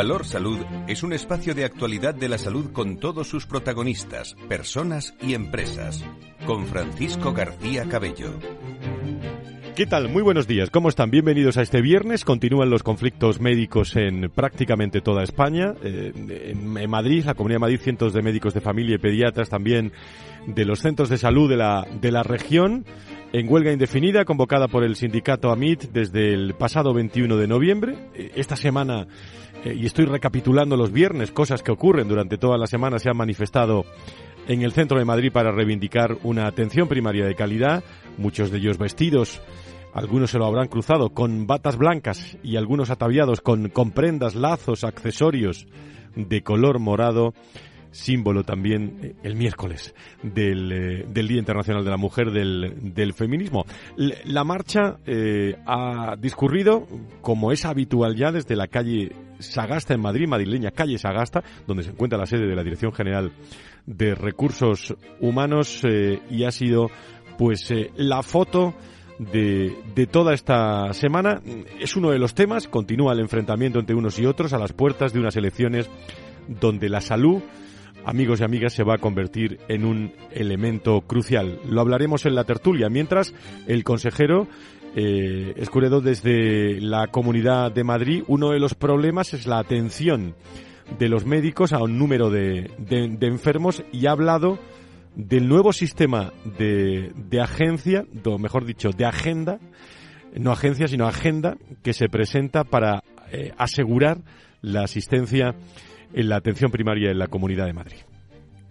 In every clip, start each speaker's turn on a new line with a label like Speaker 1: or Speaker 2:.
Speaker 1: Valor Salud es un espacio de actualidad de la salud con todos sus protagonistas, personas y empresas. Con Francisco García Cabello.
Speaker 2: ¿Qué tal? Muy buenos días. ¿Cómo están? Bienvenidos a este viernes. Continúan los conflictos médicos en prácticamente toda España. Eh, en, Madrid, la Comunidad de Madrid, cientos de médicos de familia y pediatras también de los centros de salud de la, de la región en huelga indefinida convocada por el sindicato AMIT desde el pasado 21 de noviembre. Eh, esta semana eh, y estoy recapitulando los viernes, cosas que ocurren durante toda la semana, se han manifestado en el centro de Madrid para reivindicar una atención primaria de calidad, muchos de ellos vestidos, algunos se lo habrán cruzado con batas blancas y algunos ataviados con, con prendas, lazos, accesorios de color morado. Símbolo también eh, el miércoles del, eh, del, Día Internacional de la Mujer del, del Feminismo. La marcha ha discurrido, como es habitual ya, desde la calle Sagasta en Madrid, madrileña calle Sagasta, donde se encuentra la sede de la Dirección General de Recursos Humanos y ha sido pues la foto de, de, toda esta semana. Es uno de los temas, continúa el enfrentamiento entre unos y otros a las puertas de unas elecciones donde la salud amigos y amigas, se va a convertir en un elemento crucial. Lo hablaremos en la tertulia, mientras el consejero eh, desde la Comunidad de Madrid, uno de los problemas es la atención de los médicos a un número de, enfermos y ha hablado del nuevo sistema de, de agencia, o mejor dicho, de agenda, no agencia, sino agenda, que se presenta para eh, asegurar la asistencia en la atención primaria en la Comunidad de Madrid.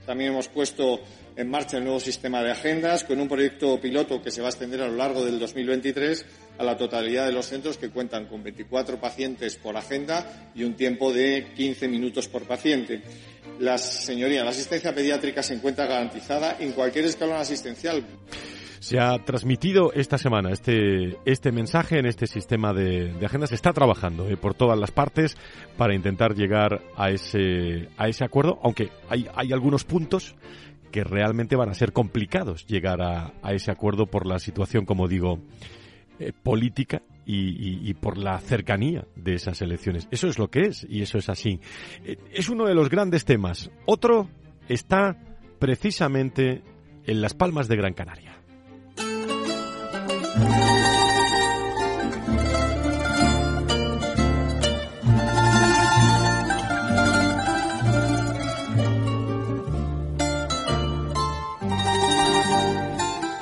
Speaker 3: También hemos puesto en marcha el nuevo sistema de agendas con un proyecto piloto que se va a extender a lo largo del 2023 a la totalidad de los centros que cuentan con 24 pacientes por agenda y un tiempo de 15 minutos por paciente. La señoría, la asistencia pediátrica se encuentra garantizada en cualquier escalón asistencial.
Speaker 2: Se ha transmitido esta semana este, este mensaje en este sistema de, de agenda. Se está trabajando eh, por todas las partes para intentar llegar a ese, a ese acuerdo, aunque hay, hay algunos puntos que realmente van a ser complicados llegar a, ese acuerdo por la situación, como digo, eh, política y, y, por la cercanía de esas elecciones. Eso es lo que es y eso es así. Eh, es uno de los grandes temas. Otro está precisamente en las Palmas de Gran Canaria.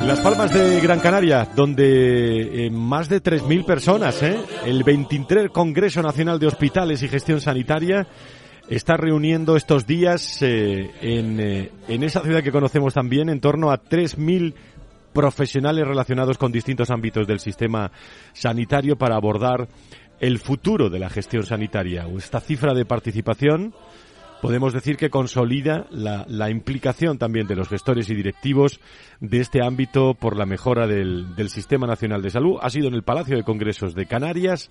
Speaker 2: Las Palmas de Gran Canaria, donde eh, más de 3.000 personas, ¿eh? el 23 Congreso Nacional de Hospitales y Gestión Sanitaria, está reuniendo estos días eh, en, en, esa ciudad que conocemos también en torno a 3.000 profesionales relacionados con distintos ámbitos del sistema sanitario para abordar el futuro de la gestión sanitaria. Esta cifra de participación podemos decir que consolida la, la, implicación también de los gestores y directivos de este ámbito por la mejora del, del, Sistema Nacional de Salud. Ha sido en el Palacio de Congresos de Canarias,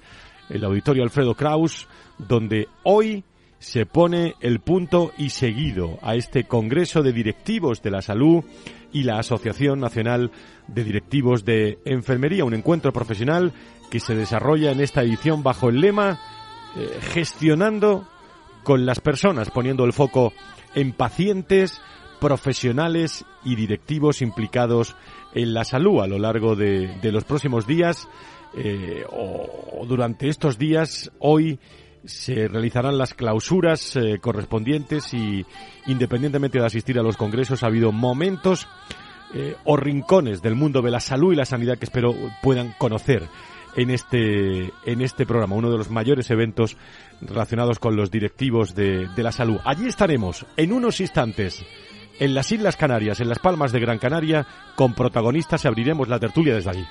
Speaker 2: el Auditorio Alfredo Kraus, donde hoy se pone el punto y seguido a este Congreso de Directivos de la Salud y la Asociación Nacional de Directivos de Enfermería, un encuentro profesional que se desarrolla en esta edición bajo el lema eh, gestionando con las personas, poniendo el foco en pacientes, profesionales y directivos implicados en la salud a lo largo de, los próximos días eh, o, o durante estos días, hoy se realizarán las clausuras eh, correspondientes y independientemente de asistir a los congresos ha habido momentos eh, o rincones del mundo de la salud y la sanidad que espero puedan conocer en este, en este programa, uno de los mayores eventos relacionados con los directivos de, de la salud. Allí estaremos en unos instantes en las Islas Canarias, en las Palmas de Gran Canaria, con protagonistas y abriremos la tertulia desde allí.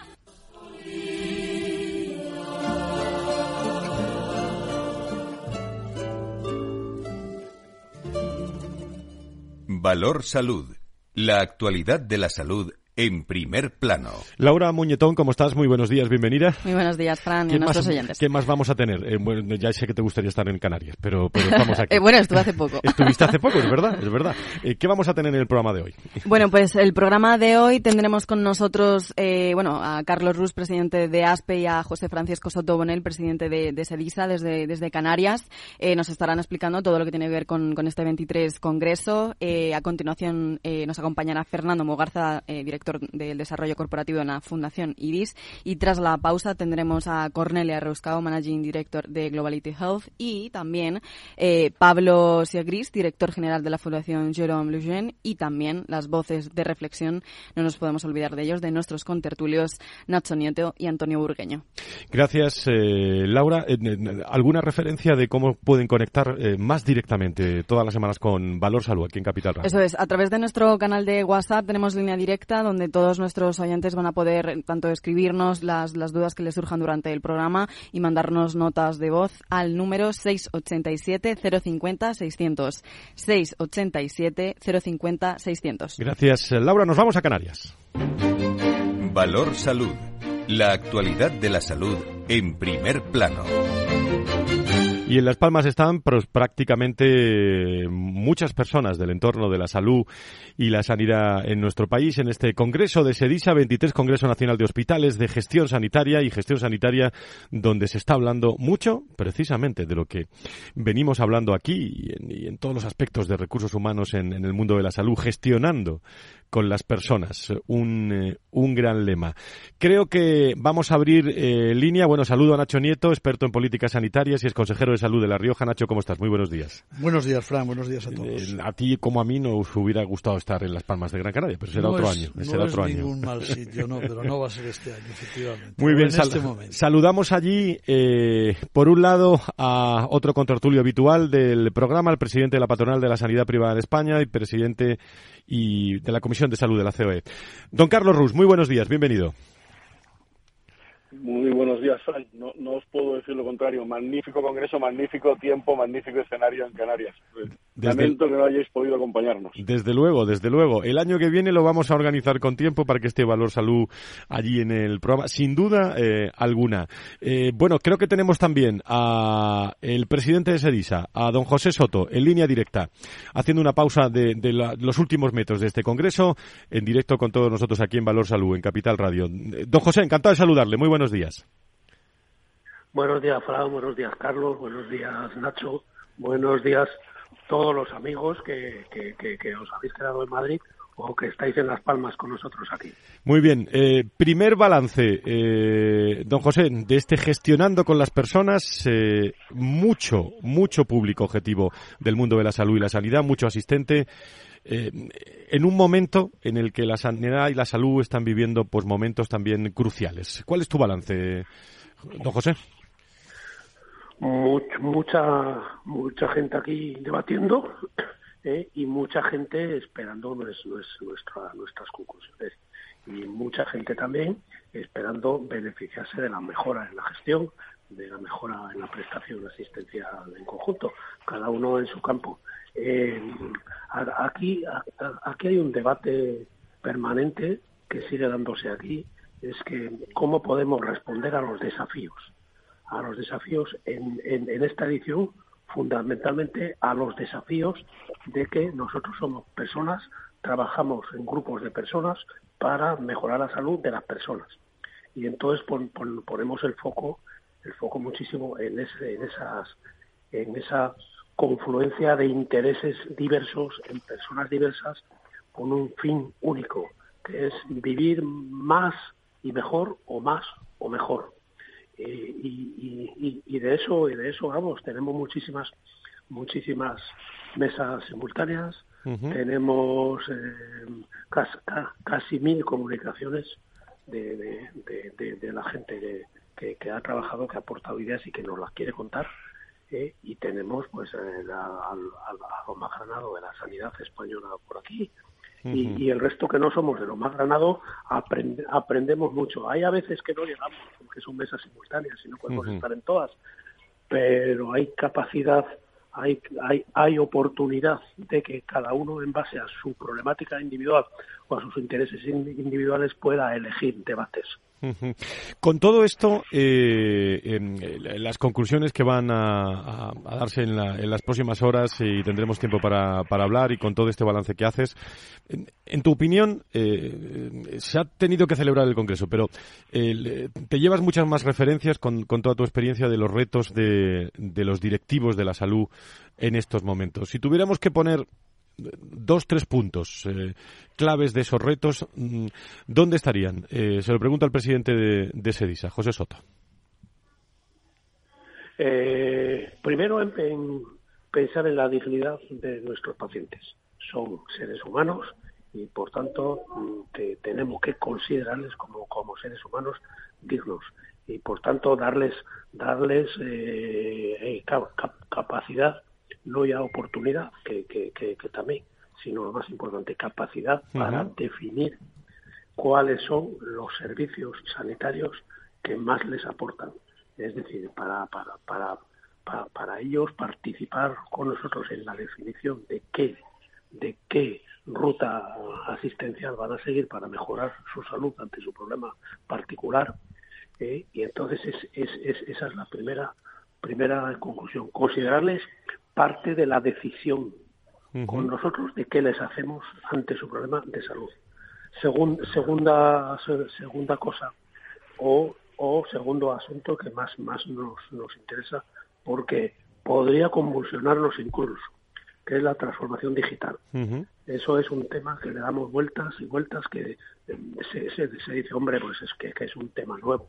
Speaker 1: Valor Salud. La actualidad de la salud en primer plano.
Speaker 2: Laura Muñetón, ¿cómo estás? Muy buenos días, bienvenida.
Speaker 4: Muy buenos días, Fran, y a nuestros oyentes.
Speaker 2: ¿Qué más vamos a tener? Eh, bueno, ya sé que te gustaría estar en Canarias, pero, pero estamos aquí.
Speaker 4: eh, bueno, estuve hace poco.
Speaker 2: Estuviste hace poco, es verdad, es verdad. Eh, ¿Qué vamos a tener en el programa de hoy?
Speaker 4: Bueno, pues el programa de hoy tendremos con nosotros, eh, bueno, a Carlos Rus, presidente de ASPE, y a José Francisco Soto Bonel, presidente de, de SEDISA desde, desde Canarias. Eh, nos estarán explicando todo lo que tiene que ver con, con este 23 Congreso. Eh, a continuación eh, nos acompañará Fernando Mogarza, eh, director del Desarrollo Corporativo en la Fundación IDIS. Y tras la pausa tendremos a Cornelia Reuscao, Managing Director de Globality Health, y también eh, Pablo Siagris, director general de la Fundación Jerome Lejeune, y también las voces de reflexión, no nos podemos olvidar de ellos, de nuestros contertulios Nacho Nieto y Antonio Burgueño.
Speaker 2: Gracias, eh, Laura. Eh, ¿Alguna referencia de cómo pueden conectar eh, más directamente todas las semanas con Valor Salud aquí en Capital Radio?
Speaker 4: Eso es, a través de nuestro canal de WhatsApp tenemos línea directa donde todos nuestros oyentes van a poder tanto escribirnos las, las dudas que les surjan durante el programa y mandarnos notas de voz al número 687-050-600. 687-050-600.
Speaker 2: Gracias, Laura. Nos vamos a Canarias.
Speaker 1: Valor Salud. La actualidad de la salud en primer plano.
Speaker 2: Y en Las Palmas están pues, prácticamente muchas personas del entorno de la salud y la sanidad en nuestro país. En este Congreso de SEDISA, 23 Congreso Nacional de Hospitales de Gestión Sanitaria y Gestión Sanitaria, donde se está hablando mucho precisamente de lo que venimos hablando aquí y en, y en todos los aspectos de recursos humanos en, en, el mundo de la salud, gestionando con las personas. Un, eh, un gran lema. Creo que vamos a abrir eh, línea. Bueno, saludo a Nacho Nieto, experto en políticas sanitarias y es consejero de salud de La Rioja. Nacho, ¿cómo estás? Muy buenos días.
Speaker 5: Buenos días, Fran. Buenos días a todos.
Speaker 2: Eh, a ti, como a mí, nos hubiera gustado estar en Las Palmas de Gran Canaria, pero será
Speaker 5: no
Speaker 2: otro
Speaker 5: es,
Speaker 2: año.
Speaker 5: No
Speaker 2: será
Speaker 5: es
Speaker 2: otro
Speaker 5: ningún
Speaker 2: año.
Speaker 5: mal sitio, no, pero no va a ser este año, efectivamente.
Speaker 2: Muy
Speaker 5: pero
Speaker 2: bien,
Speaker 5: en
Speaker 2: sal
Speaker 5: este
Speaker 2: saludamos allí, eh, por un lado, a otro contertulio habitual del programa, el presidente de la Patronal de la Sanidad Privada de España y presidente y de la Comisión de Salud de la COE. Don Carlos Rus, muy buenos días, bienvenido.
Speaker 6: Muy buenos días, Frank. No, no, os puedo decir lo contrario. Magnífico congreso, magnífico tiempo, magnífico escenario en Canarias. Desde Lamento el... que no hayáis podido acompañarnos.
Speaker 2: Desde luego, desde luego. El año que viene lo vamos a organizar con tiempo para que esté Valor Salud allí en el programa, sin duda eh, alguna. Eh, bueno, creo que tenemos también a el presidente de Sedisa, a don José Soto, en línea directa, haciendo una pausa de, de la, los últimos metros de este congreso, en directo con todos nosotros aquí en Valor Salud, en Capital Radio. Don José, encantado de saludarle. Muy buenos días.
Speaker 7: Buenos días, Fran. Buenos días, Carlos. Buenos días, Nacho. Buenos días, todos los amigos que, que, que, que os habéis quedado en Madrid o que estáis en Las Palmas con nosotros aquí.
Speaker 2: Muy bien. Eh, primer balance, eh, don José, de este gestionando con las personas, eh, mucho, mucho público objetivo del mundo de la salud y la sanidad, mucho asistente. Eh, en un momento en el que la sanidad y la salud están viviendo pues momentos también cruciales. ¿Cuál es tu balance, don José?
Speaker 7: Much, mucha mucha gente aquí debatiendo eh, y mucha gente esperando nues, nues, nuestra, nuestras conclusiones y mucha gente también esperando beneficiarse de la mejora en la gestión, de la mejora en la prestación de asistencia en conjunto, cada uno en su campo. Eh, aquí, aquí hay un debate permanente que sigue dándose aquí, es que cómo podemos responder a los desafíos, a los desafíos en, en, esta edición, fundamentalmente a los desafíos de que nosotros somos personas, trabajamos en grupos de personas para mejorar la salud de las personas. Y entonces pon, pon, ponemos el foco, el foco muchísimo en, ese, en esas, en esa confluencia de intereses diversos en personas diversas con un fin único, que es vivir más y mejor o más o mejor. Eh, y, y, y, de eso y de eso vamos tenemos muchísimas muchísimas mesas simultáneas uh -huh. tenemos eh, casi, casi, mil comunicaciones de, de, de, de la gente que, que, que, ha trabajado que ha aportado ideas y que nos las quiere contar eh, y tenemos pues al, al, a lo más granado de la sanidad española por aquí y, y, el resto que no somos de lo más granado aprend, aprendemos mucho. Hay a veces que no llegamos, porque son mesas simultáneas y no podemos uh -huh. estar en todas, pero hay capacidad hay, hay, hay oportunidad de que cada uno, en base a su problemática individual o a sus intereses individuales, pueda elegir debates.
Speaker 2: Con todo esto, eh, en, las conclusiones que van a, darse en, las próximas horas y tendremos tiempo para, hablar y con todo este balance que haces, en, tu opinión, eh, se ha tenido que celebrar el Congreso, pero eh, te llevas muchas más referencias con, toda tu experiencia de los retos de los directivos de la salud en estos momentos. Si tuviéramos que poner dos, tres puntos eh, claves de esos retos, mm, ¿dónde estarían? Eh, se lo pregunta el presidente de, SEDISA, José Soto.
Speaker 7: Eh, primero, en, pensar en la dignidad de nuestros pacientes. Son seres humanos y, por tanto, mm, tenemos que considerarles como, como seres humanos dignos y, por tanto, darles, darles capacidad no ya oportunidad, que, que, que, también, sino lo más importante, capacidad para definir cuáles son los servicios sanitarios que más les aportan. Es decir, para, para, para, para, para ellos participar con nosotros en la definición de qué, de qué ruta asistencial van a seguir para mejorar su salud ante su problema particular. ¿eh? y entonces es, es, es, esa es la primera primera conclusión. Considerarles parte de la decisión con nosotros de qué les hacemos ante su problema de salud. segunda, segunda cosa, o, o segundo asunto que más, más nos, nos interesa, porque podría convulsionarnos incluso, que es la transformación digital. Eso es un tema que le damos vueltas y vueltas, que eh, se, se, se dice, hombre, pues es que, que, es un tema nuevo.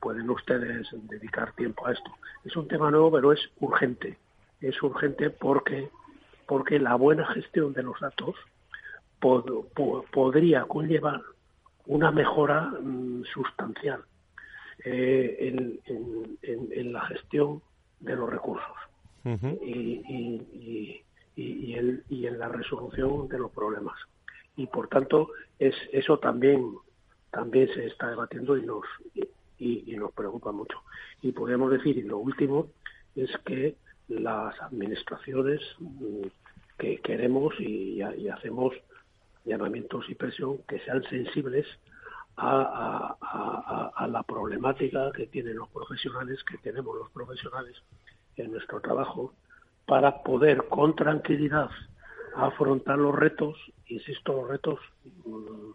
Speaker 7: Pueden ustedes dedicar tiempo a esto. Es un tema nuevo, pero es urgente es urgente porque, porque la buena gestión de los datos podría conllevar una mejora mm, sustancial eh, en, la gestión de los recursos y, en la resolución de los problemas. Y por tanto, es, eso también, también se está debatiendo y nos, y nos preocupa mucho. Y podemos decir, y lo último, es que las administraciones mm, que queremos y, hacemos llamamientos y presión que sean sensibles a, la problemática que tienen los profesionales, que tenemos los profesionales en nuestro trabajo, para poder con tranquilidad afrontar los retos, insisto, los retos mm,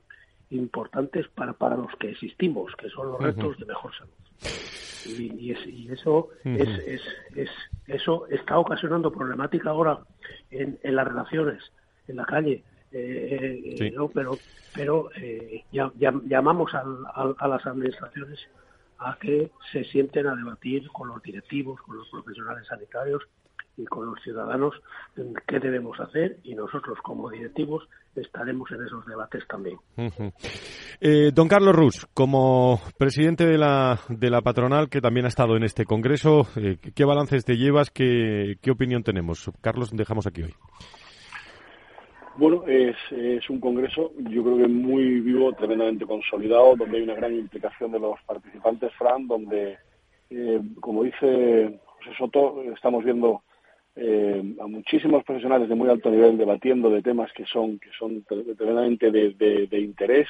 Speaker 7: importantes para, para los que existimos, que son los retos de mejor salud y, eso es, es, eso está ocasionando problemática ahora en, en las relaciones en la calle. Eh, eh, pero pero eh, llamamos a las administraciones a que se sienten a debatir con los directivos con los profesionales sanitarios y con los ciudadanos qué debemos hacer y nosotros como directivos estaremos en esos debates también.
Speaker 2: Eh, don Carlos Rus, como presidente de la, de la patronal que también ha estado en este congreso, eh, ¿qué balances te llevas? ¿Qué, ¿Qué opinión tenemos? Carlos, dejamos aquí hoy.
Speaker 6: Bueno, es, es, un congreso, yo creo que muy vivo, tremendamente consolidado, donde hay una gran implicación de los participantes, Fran, donde, eh, como dice José Soto, estamos viendo eh, a muchísimos profesionales de muy alto nivel debatiendo de temas que son que son tremendamente de, de, interés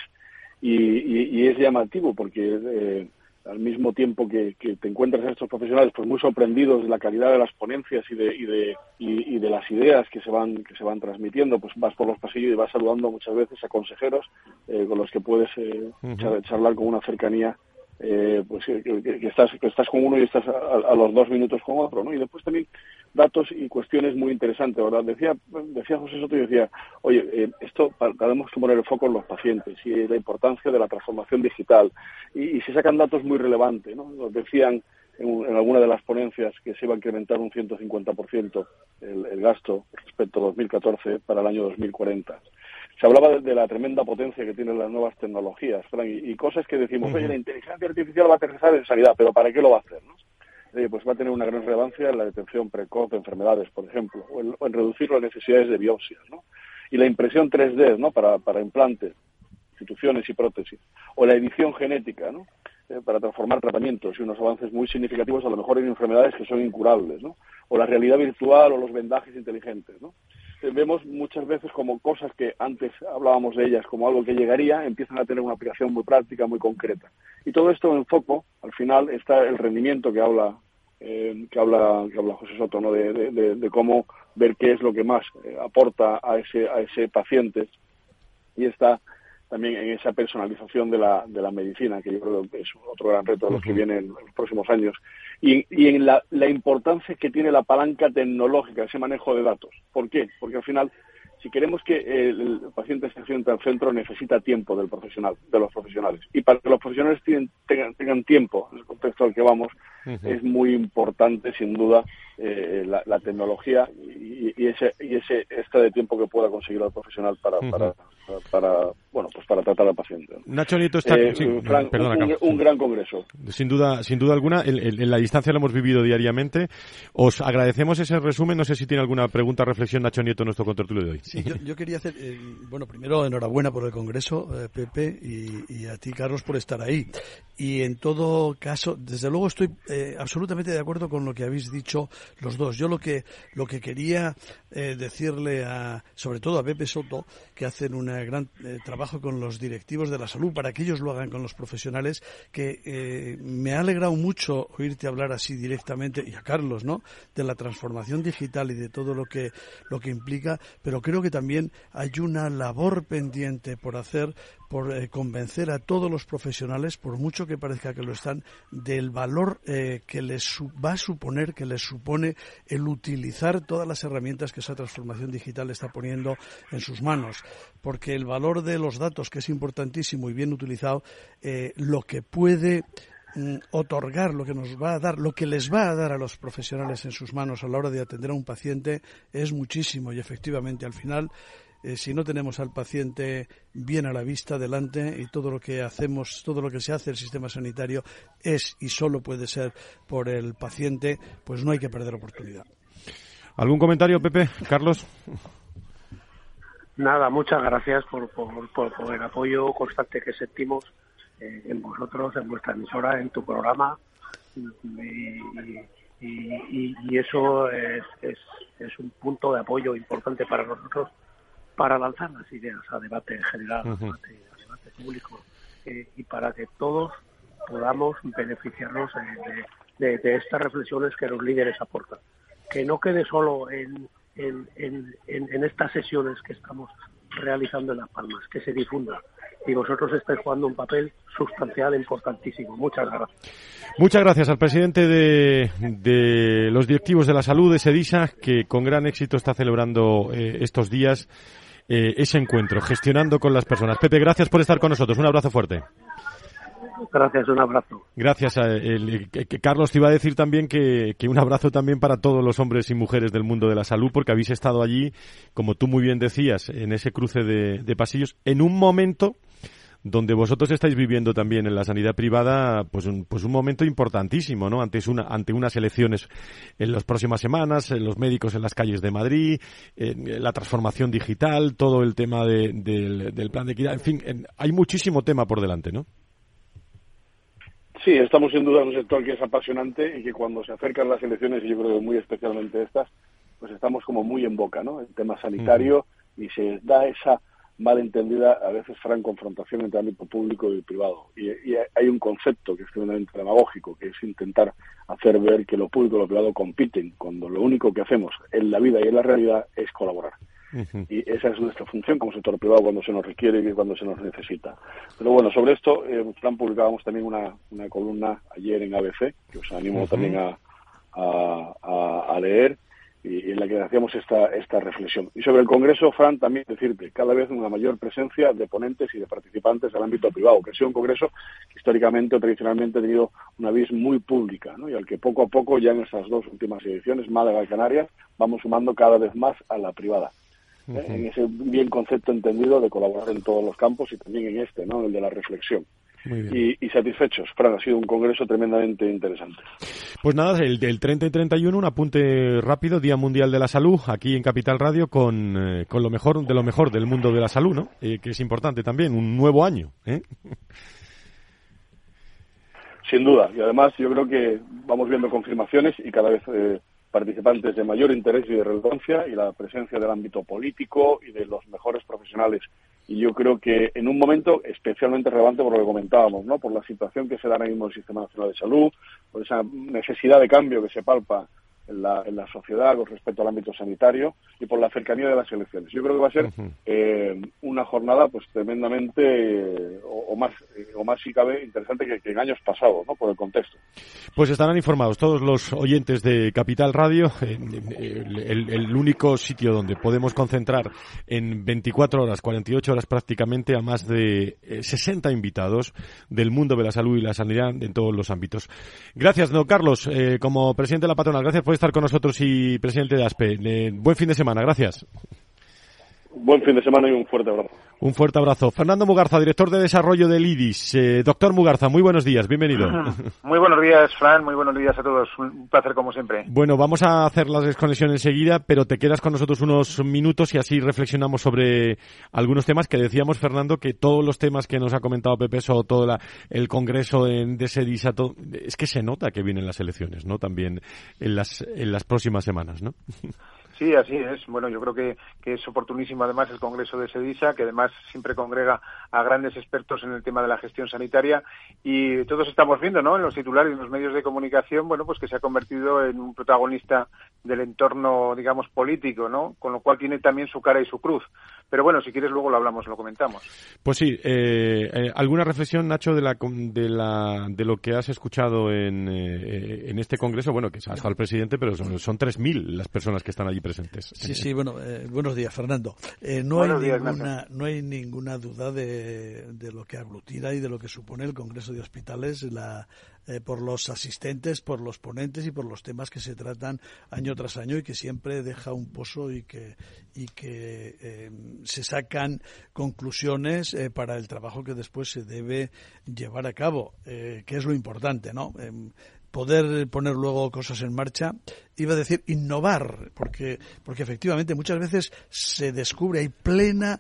Speaker 6: y, es llamativo porque eh, al mismo tiempo que, te encuentras a estos profesionales pues muy sorprendidos de la calidad de las ponencias y de, y de, y, de las ideas que se van que se van transmitiendo pues vas por los pasillos y vas saludando muchas veces a consejeros eh, con los que puedes charlar con una cercanía eh, pues que, estás que estás con uno y estás a, los dos minutos con otro, ¿no? Y después también datos y cuestiones muy interesantes, ¿verdad? Decía, decía José Soto y decía, oye, eh, esto tenemos que poner el foco en los pacientes y la importancia de la transformación digital y, se sacan datos muy relevantes, ¿no? Nos decían en, en, alguna de las ponencias que se iba a incrementar un 150% el, el gasto respecto a 2014 para el año 2040 se hablaba de, la tremenda potencia que tienen las nuevas tecnologías, y, cosas que decimos, oye, la inteligencia artificial va a aterrizar en sanidad, pero ¿para qué lo va a hacer? pues va a tener una gran relevancia en la detección precoz de enfermedades, por ejemplo, o en, reducir las necesidades de biopsias, ¿no? Y la impresión 3D, ¿no? Para, para implantes, instituciones y prótesis, o la edición genética, ¿no? eh, para transformar tratamientos y unos avances muy significativos a lo mejor en enfermedades que son incurables, ¿no? O la realidad virtual o los vendajes inteligentes, ¿no? Eh, vemos muchas veces como cosas que antes hablábamos de ellas como algo que llegaría, empiezan a tener una aplicación muy práctica, muy concreta. Y todo esto en foco, al final, está el rendimiento que habla eh, que habla que habla José Soto, ¿no? De, de, de, cómo ver qué es lo que más aporta a ese a ese paciente y está también en esa personalización de la, de la medicina, que yo creo que es otro gran reto de los que vienen en los próximos años, y, y en la, la importancia que tiene la palanca tecnológica, ese manejo de datos. ¿Por qué? Porque al final si queremos que el paciente se sienta al centro, necesita tiempo del profesional, de los profesionales. Y para que los profesionales tengan, tengan tiempo, en el contexto al que vamos, es muy importante, sin duda, eh, la, la, tecnología y, y, ese y ese extra de tiempo que pueda conseguir el profesional para, para, para, bueno pues para tratar al paciente.
Speaker 2: Nacho Nieto está
Speaker 6: eh, perdona, un, un, gran congreso.
Speaker 2: Sin duda, sin duda alguna, en, en, la distancia lo hemos vivido diariamente. Os agradecemos ese resumen. No sé si tiene alguna pregunta, reflexión, Nacho Nieto, nuestro contertulio de hoy.
Speaker 5: Sí, yo, quería hacer, eh, bueno, primero enhorabuena por el congreso, eh, Pepe, y, a ti, Carlos, por estar ahí. Y en todo caso, desde luego estoy eh, absolutamente de acuerdo con lo que habéis dicho los dos. Yo lo que lo que quería eh, decirle a, sobre todo a Pepe Soto, que hacen un gran eh, trabajo con los directivos de la salud para que ellos lo hagan con los profesionales, que eh, me ha alegrado mucho oírte hablar así directamente y a Carlos, ¿no? De la transformación digital y de todo lo que lo que implica, pero creo que también hay una labor pendiente por hacer por eh, convencer a todos los profesionales, por mucho que parezca que lo están, del valor eh, que les va a suponer, que les supone el utilizar todas las herramientas que esa transformación digital está poniendo en sus manos. Porque el valor de los datos, que es importantísimo y bien utilizado, eh, lo que puede mm, otorgar, lo que nos va a dar, lo que les va a dar a los profesionales en sus manos a la hora de atender a un paciente es muchísimo y efectivamente al final eh, si no tenemos al paciente bien a la vista delante y todo lo que hacemos, todo lo que se hace en el sistema sanitario es y solo puede ser por el paciente, pues no hay que perder oportunidad.
Speaker 2: ¿Algún comentario, Pepe? Carlos.
Speaker 7: Nada, muchas gracias por, por, por, por el apoyo constante que sentimos eh, en vosotros, en vuestra emisora, en tu programa. Y, y, y, y eso es, es, es un punto de apoyo importante para nosotros para lanzar las ideas a debate general, uh -huh. a, debate, a, debate, público, eh, y para que todos podamos beneficiarnos de, de, de, estas reflexiones que los líderes aportan. Que no quede solo en, en, en, en, estas sesiones que estamos realizando en Las Palmas, que se difunda. Y vosotros estáis jugando un papel sustancial importantísimo. Muchas gracias.
Speaker 2: Muchas gracias al presidente de, de los directivos de la salud de SEDISA, que con gran éxito está celebrando eh, estos días eh, ese encuentro, gestionando con las personas. Pepe, gracias por estar con nosotros. Un abrazo fuerte.
Speaker 7: Gracias, un abrazo.
Speaker 2: Gracias. A el, que, que Carlos, te iba a decir también que, que, un abrazo también para todos los hombres y mujeres del mundo de la salud, porque habéis estado allí, como tú muy bien decías, en ese cruce de, de pasillos, en un momento donde vosotros estáis viviendo también en la sanidad privada, pues un, pues un momento importantísimo, ¿no? Ante, una, ante unas elecciones en las próximas semanas, los médicos en las calles de Madrid, en la transformación digital, todo el tema de, de, del plan de equidad, en fin, en, hay muchísimo tema por delante, ¿no?
Speaker 6: Sí, estamos sin duda en un sector que es apasionante y que cuando se acercan las elecciones, y yo creo que muy especialmente estas, pues estamos como muy en boca, ¿no? El tema sanitario uh -huh. y se da esa malentendida, a veces gran confrontación entre el ámbito público y el privado. Y, y, hay un concepto que es tremendamente demagógico, que es intentar hacer ver que lo público y lo privado compiten, cuando lo único que hacemos en la vida y en la realidad es colaborar. Uh -huh. Y esa es nuestra función como sector privado cuando se nos requiere y cuando se nos necesita. Pero bueno, sobre esto, eh, Fran, publicábamos también una, una columna ayer en ABC, que os animo uh -huh. también a, a, a, a leer, y en la que hacíamos esta, esta reflexión. Y sobre el Congreso, Fran, también decirte, cada vez una mayor presencia de ponentes y de participantes del ámbito privado, que ha sido un Congreso que históricamente o tradicionalmente ha tenido una vis muy pública, ¿no? y al que poco a poco, ya en estas dos últimas ediciones, Málaga y Canarias, vamos sumando cada vez más a la privada. Uh -huh. En ese bien concepto entendido de colaborar en todos los campos y también en este, ¿no? el de la reflexión. Y, y, satisfechos. Fran, ha sido un congreso tremendamente interesante.
Speaker 2: Pues nada, el del 30 y 31, un apunte rápido, Día Mundial de la Salud, aquí en Capital Radio, con, eh, con lo mejor de lo mejor del mundo de la salud, ¿no? Eh, que es importante también, un nuevo año. ¿eh?
Speaker 6: Sin duda, y además yo creo que vamos viendo confirmaciones y cada vez participantes de mayor interés y de relevancia y la presencia del ámbito político y de los mejores profesionales. Y yo creo que en un momento especialmente relevante por lo que comentábamos, ¿no? por la situación que se da ahora mismo en el Sistema Nacional de Salud, por esa necesidad de cambio que se palpa en la, en la sociedad con respecto al ámbito sanitario y por la cercanía de las elecciones. Yo creo que va a ser eh, una jornada pues tremendamente eh, o, más eh, o más si cabe interesante que, en años pasados, ¿no? Por el contexto.
Speaker 2: Pues estarán informados todos los oyentes de Capital Radio, el, el, único sitio donde podemos concentrar en 24 horas, 48 horas prácticamente a más de 60 invitados del mundo de la salud y la sanidad en todos los ámbitos. Gracias, don Carlos, como presidente de la patronal, gracias por estar con nosotros y presidente de ASPE. Eh, buen fin de semana, gracias.
Speaker 6: Buen fin de semana y un fuerte abrazo.
Speaker 2: Un fuerte abrazo. Fernando Mugarza, director de desarrollo del IDIS. Eh, doctor Mugarza, muy buenos días, bienvenido.
Speaker 8: Muy buenos días, Fran, muy buenos días a todos. Un placer como siempre.
Speaker 2: Bueno, vamos a hacer la desconexión enseguida, pero te quedas con nosotros unos minutos y así reflexionamos sobre algunos temas que decíamos, Fernando, que todos los temas que nos ha comentado Pepe, o todo el congreso de, de SEDISA, es que se nota que vienen las elecciones, ¿no? También en las, en las próximas semanas, ¿no?
Speaker 8: Sí, así es. Bueno, yo creo que, es oportunísimo además el Congreso de SEDISA, que además siempre congrega a grandes expertos en el tema de la gestión sanitaria y todos estamos viendo, ¿no? En los titulares en los medios de comunicación, bueno, pues que se ha convertido en un protagonista del entorno, digamos, político, ¿no? Con lo cual tiene también su cara y su cruz. Pero bueno, si quieres luego lo hablamos, lo comentamos.
Speaker 2: Pues sí, eh, eh, ¿alguna reflexión, Nacho, de, la, de, la, de lo que has escuchado en, eh, en este Congreso? Bueno, que se ha estado el presidente, pero son, son 3.000 las personas que están allí presentes.
Speaker 5: Sí, sí, bueno, buenos días, Fernando. no, hay ninguna, no hay ninguna duda de, de lo que aglutina y de lo que supone el Congreso de Hospitales, la, eh, por los asistentes, por los ponentes y por los temas que se tratan año tras año y que siempre deja un pozo y que, y que eh, se sacan conclusiones eh, para el trabajo que después se debe llevar a cabo, que es lo importante, ¿no? Em, poder poner luego cosas en marcha, iba a decir innovar, porque, porque efectivamente muchas veces se descubre, hay plena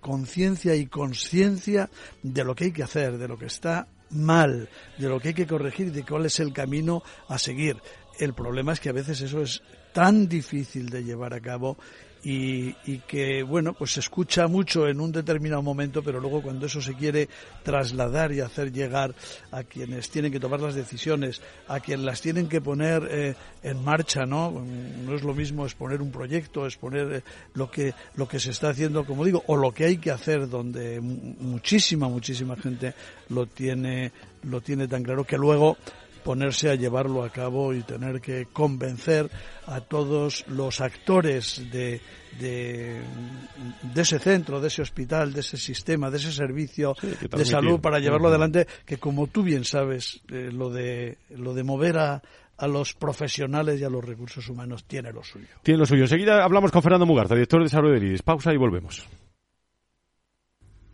Speaker 5: conciencia y conciencia de lo que hay que hacer, de lo que está mal, de lo que hay que corregir y de cuál es el camino a seguir. El problema es que a veces eso es tan difícil de llevar a cabo y, que, bueno, pues se escucha mucho en un determinado momento, pero luego cuando eso se quiere trasladar y hacer llegar a quienes tienen que tomar las decisiones, a quienes las tienen que poner eh, en marcha, ¿no? No es lo mismo exponer un proyecto, exponer eh, lo, que, lo que se está haciendo, como digo, o lo que hay que hacer, donde muchísima, muchísima gente lo tiene, lo tiene tan claro que luego ponerse a llevarlo a cabo y tener que convencer a todos los actores de, de, ese centro, de ese hospital, de ese sistema, de ese servicio de salud para llevarlo adelante, que como tú bien sabes, eh, lo, de, lo de mover a, a los profesionales y a los recursos humanos tiene lo suyo.
Speaker 2: Tiene lo suyo. Enseguida hablamos con Fernando Mugarza, director de desarrollo del IRIS. Pausa y volvemos.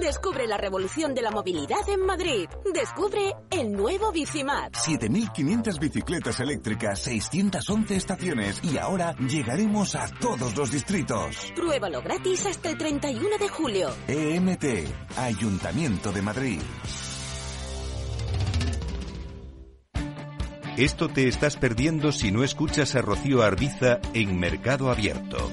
Speaker 9: Descubre la revolución de la movilidad en Madrid. Descubre el nuevo Bicimat.
Speaker 10: 7.500 bicicletas eléctricas, 611 estaciones y ahora llegaremos a todos los distritos.
Speaker 9: Pruébalo gratis hasta el 31 de julio.
Speaker 10: EMT, Ayuntamiento de Madrid.
Speaker 1: Esto te estás perdiendo si no escuchas a Rocío Arbiza en Mercado Abierto.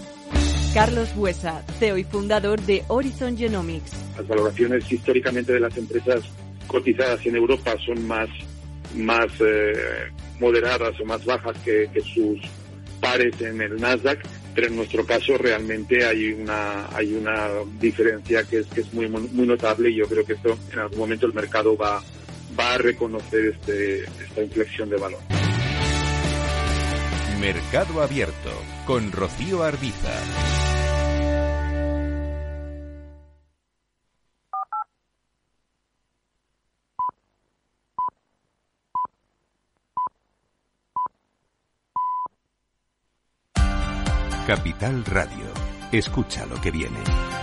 Speaker 4: Carlos Buesa, CEO y fundador de Horizon Genomics.
Speaker 11: Las valoraciones históricamente de las empresas cotizadas en Europa son más, más eh, moderadas o más bajas que, sus pares en el Nasdaq, pero en nuestro caso realmente hay una hay una diferencia que es que es muy muy notable y yo creo que esto en algún momento el mercado va va a reconocer este, esta inflexión de valor.
Speaker 1: Mercado Abierto con Rocío Arbiza. Capital Radio. Escucha lo que viene.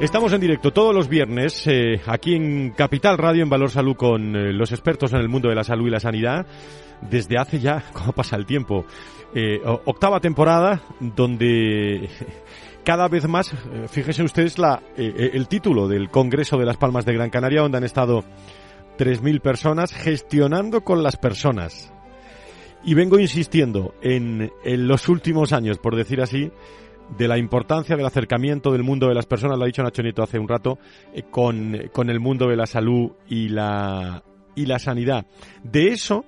Speaker 2: Estamos en directo todos los viernes eh, aquí en Capital Radio en Valor Salud con eh, los expertos en el mundo de la salud y la sanidad desde hace ya, como pasa el tiempo, eh, octava temporada donde cada vez más, eh, fíjense ustedes la, eh, el título del Congreso de las Palmas de Gran Canaria, donde han estado 3.000 personas gestionando con las personas. Y vengo insistiendo en, en, los últimos años, por decir así, de la importancia del acercamiento del mundo de las personas, lo ha dicho Nacho Nieto hace un rato, con, con el mundo de la salud y la, y la sanidad. De eso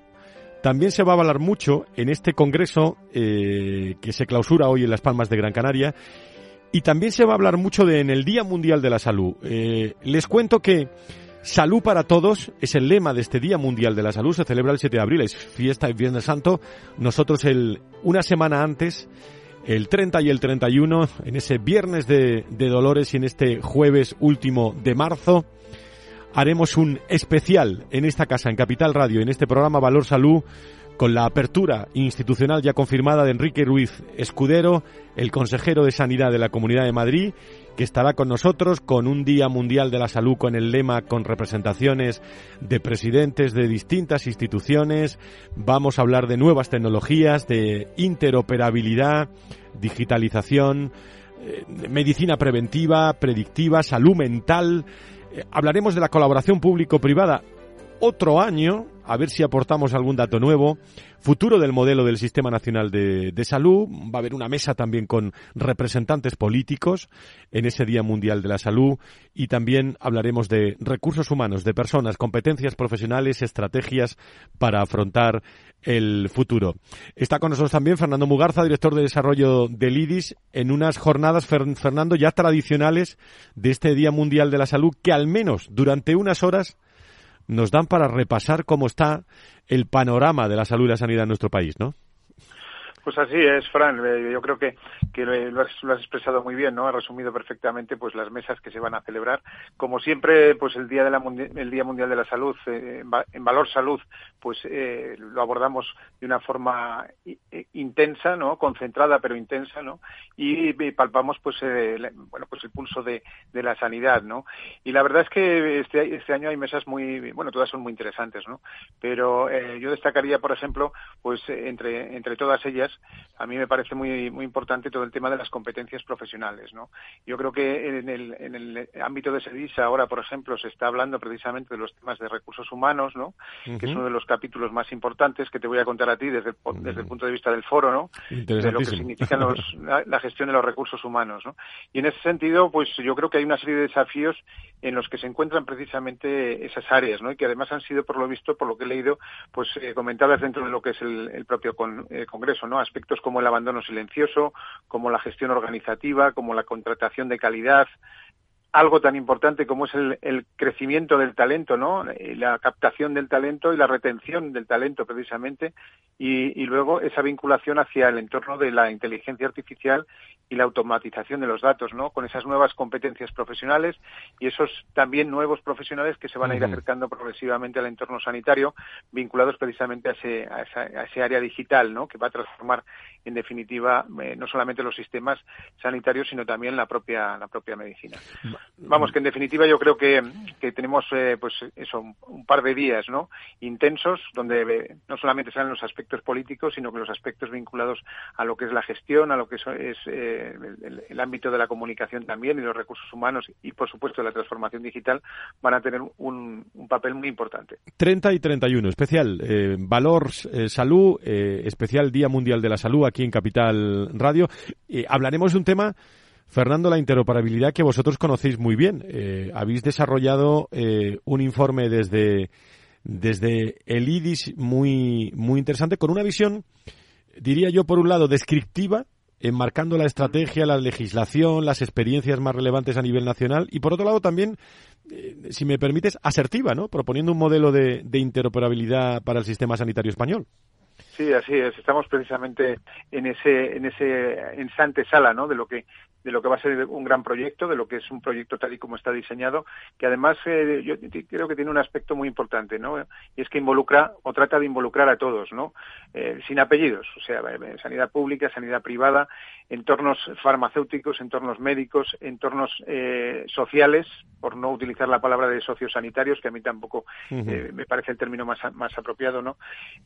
Speaker 2: también se va a hablar mucho en este congreso que se clausura hoy en Las Palmas de Gran Canaria y también se va a hablar mucho de en el Día Mundial de la Salud. Eh, les cuento que Salud para todos es el lema de este Día Mundial de la Salud. Se celebra el 7 de abril, es fiesta y Viernes Santo. Nosotros el, una semana antes, el 30 y el 31, en ese Viernes de, Dolores y en este jueves último de marzo, haremos un especial en esta casa, en Capital Radio, en este programa Valor Salud con la apertura institucional ya confirmada de Enrique Ruiz Escudero, el consejero de Sanidad de la Comunidad de Madrid, que estará con nosotros con un Día Mundial de la Salud con el lema con representaciones de presidentes de distintas instituciones. Vamos a hablar de nuevas tecnologías, de interoperabilidad, digitalización, eh, medicina preventiva, predictiva, salud mental. Eh, hablaremos de la colaboración público-privada otro año, a ver si aportamos algún dato nuevo, futuro del modelo del Sistema Nacional de, de, Salud, va a haber una mesa también con representantes políticos en ese Día Mundial de la Salud y también hablaremos de recursos humanos, de personas, competencias profesionales, estrategias para afrontar el futuro. Está con nosotros también Fernando Mugarza, director de desarrollo del IDIS, en unas jornadas, Fernando, ya tradicionales de este Día Mundial de la Salud, que al menos durante unas horas nos dan para repasar cómo está el panorama de la salud y la sanidad en nuestro país, ¿no?
Speaker 8: Pues así es, Fran. Eh, yo creo que, que lo, has, lo, has, expresado muy bien, ¿no? Ha resumido perfectamente pues las mesas que se van a celebrar. Como siempre, pues el día de la el Día Mundial de la Salud, eh, en Valor Salud, pues eh, lo abordamos de una forma intensa, ¿no? Concentrada pero intensa, ¿no? Y, palpamos pues bueno pues el pulso de, de, la sanidad, ¿no? Y la verdad es que este, este año hay mesas muy bueno todas son muy interesantes, ¿no? Pero yo destacaría, por ejemplo, pues entre entre todas ellas a mí me parece muy, muy importante todo el tema de las competencias profesionales. ¿no? Yo creo que en el, en el ámbito de SEDISA ahora, por ejemplo, se está hablando precisamente de los temas de recursos humanos, ¿no? que es uno de los capítulos más importantes que te voy a contar a ti desde, desde el punto de vista del foro, ¿no? de lo que significa los, la, la, gestión de los recursos humanos. ¿no? Y en ese sentido, pues yo creo que hay una serie de desafíos en los que se encuentran precisamente esas áreas, ¿no? y que además han sido, por lo visto, por lo que he leído, pues eh, comentadas dentro de lo que es el, el propio con, eh, Congreso, ¿no? Aspectos como el abandono silencioso, como la gestión organizativa, como la contratación de calidad, algo tan importante como es el, el, crecimiento del talento, ¿no? La captación del talento y la retención del talento, precisamente, y, y, luego esa vinculación hacia el entorno de la inteligencia artificial y la automatización de los datos, ¿no? Con esas nuevas competencias profesionales y esos también nuevos profesionales que se van a ir acercando progresivamente al entorno sanitario, vinculados precisamente a ese, a esa, a ese área digital, ¿no? Que va a transformar, en definitiva, eh, no solamente los sistemas sanitarios, sino también la propia, la propia medicina. Vamos, que en definitiva yo creo que, que tenemos eh, pues eso, un, par de días ¿no? intensos donde eh, no solamente salen los aspectos políticos, sino que los aspectos vinculados a lo que es la gestión, a lo que es, eh, el, ámbito de la comunicación también y los recursos humanos y, por supuesto, la transformación digital van a tener un, un papel muy importante.
Speaker 2: 30 y 31, especial eh, Valor eh, Salud, especial Día Mundial de la Salud aquí en Capital Radio. hablaremos de un tema Fernando, la interoperabilidad que vosotros conocéis muy bien. Eh, habéis desarrollado eh, un informe desde, desde el IDIS muy, muy interesante con una visión diría yo, por un lado, descriptiva, enmarcando la estrategia, la legislación, las experiencias más relevantes a nivel nacional y por otro lado también, eh, si me permites, asertiva, ¿no? Proponiendo un modelo de, de interoperabilidad para el sistema sanitario español.
Speaker 8: Sí, así es. Estamos precisamente en ese en ese en sala, ¿no? De lo que de lo que va a ser un gran proyecto, de lo que es un proyecto tal y como está diseñado, que además eh, yo creo que tiene un aspecto muy importante, ¿no? Y es que involucra o trata de involucrar a todos, ¿no? Eh, sin apellidos, o sea, eh, sanidad pública, sanidad privada, entornos farmacéuticos, entornos médicos, entornos sociales, por no utilizar la palabra de sociosanitarios, que a mí tampoco me parece el término más, más apropiado, ¿no?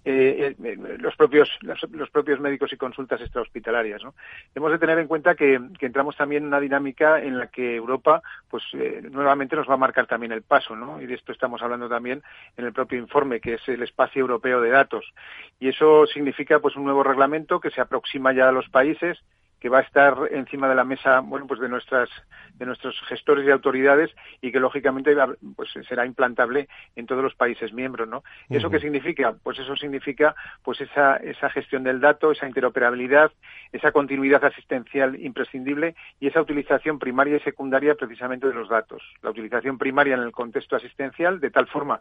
Speaker 8: los propios los, propios médicos y consultas extrahospitalarias, ¿no? Hemos de tener en cuenta que, que entramos también en una dinámica en la que Europa, pues eh, nuevamente nos va a marcar también el paso, ¿no? Y de esto estamos hablando también en el propio informe, que es el espacio europeo de datos. Y eso significa, pues, un nuevo reglamento que se aproxima ya a los países que va a estar encima de la mesa, bueno, pues de nuestras de nuestros gestores y autoridades y que lógicamente pues será implantable en todos los países miembros, ¿no? ¿Eso qué significa? Pues eso significa pues esa esa gestión del dato, esa interoperabilidad, esa continuidad asistencial imprescindible y esa utilización primaria y secundaria precisamente de los datos. La utilización primaria en el contexto asistencial de tal forma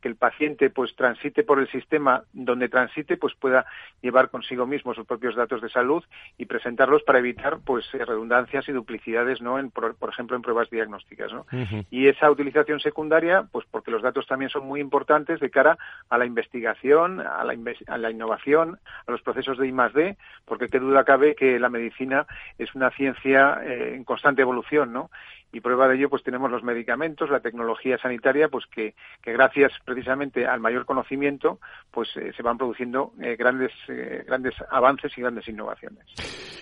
Speaker 8: que el paciente pues transite por el sistema donde transite pues pueda llevar consigo mismo sus propios datos de salud y presentarlos para evitar pues eh, redundancias y duplicidades no en, por, ejemplo en pruebas diagnósticas ¿no? y esa utilización secundaria pues porque los datos también son muy importantes de cara a la investigación a la, a la innovación a los procesos de I D porque qué duda cabe que la medicina es una ciencia eh, en constante evolución no y prueba de ello pues tenemos los medicamentos, la tecnología sanitaria, pues que, que gracias precisamente al mayor conocimiento pues eh, se van produciendo eh, grandes eh, grandes avances y grandes innovaciones.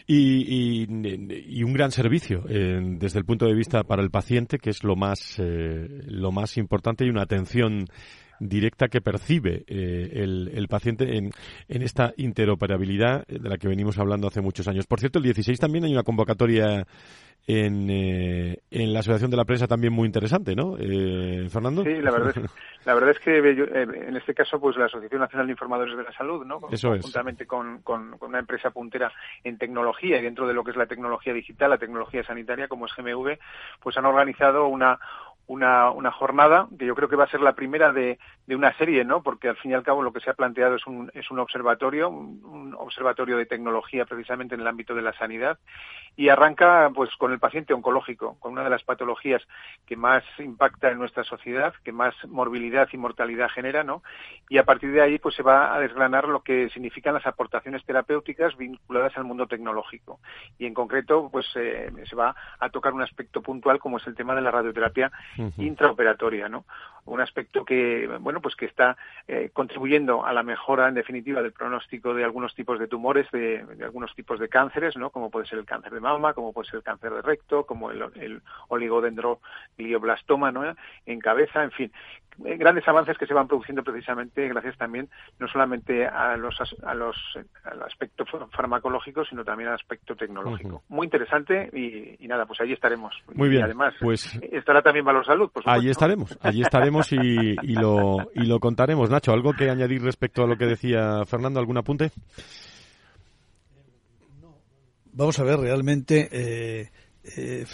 Speaker 2: Y, y, un gran servicio desde el punto de vista para el paciente, que es lo más lo más importante y una atención directa que percibe el, el, paciente en, en, esta interoperabilidad de la que venimos hablando hace muchos años. Por cierto, el 16 también hay una convocatoria en, eh, en la Asociación de la Prensa también muy interesante, ¿no, eh, Fernando?
Speaker 8: Sí, la verdad es, la verdad es que eh, en este caso, pues la Asociación Nacional de Informadores de la Salud, ¿no?
Speaker 2: Eso es.
Speaker 8: Juntamente con, con, una empresa puntera en tecnología y dentro de lo que es la tecnología digital, la tecnología sanitaria, como es GMV, pues han organizado una, una, una jornada que yo creo que va a ser la primera de, de, una serie, ¿no? Porque al fin y al cabo lo que se ha planteado es un, es un observatorio, un, observatorio de tecnología precisamente en el ámbito de la sanidad y arranca pues con el paciente oncológico, con una de las patologías que más impacta en nuestra sociedad, que más morbilidad y mortalidad genera, ¿no? Y a partir de ahí pues se va a desgranar lo que significan las aportaciones terapéuticas vinculadas al mundo tecnológico y en concreto pues eh, se va a tocar un aspecto puntual como es el tema de la radioterapia intraoperatoria, ¿no? Un aspecto que, bueno, pues que está eh, contribuyendo a la mejora, en definitiva, del pronóstico de algunos tipos de tumores, de, algunos tipos de cánceres, ¿no? Como puede ser el cáncer de mama, como puede ser el cáncer de recto, como el, el oligodendroglioblastoma, ¿no? En cabeza, en fin, eh, grandes avances que se van produciendo precisamente gracias también no solamente a los a los al aspecto farmacológico sino también al aspecto tecnológico. Muy interesante y, nada pues allí estaremos.
Speaker 2: Muy bien
Speaker 8: y además
Speaker 2: pues
Speaker 8: estará también Valor Salud por
Speaker 2: allí estaremos allí estaremos y, lo y lo contaremos. Nacho algo que añadir respecto a lo que decía Fernando algún apunte
Speaker 5: vamos a ver realmente eh, eh,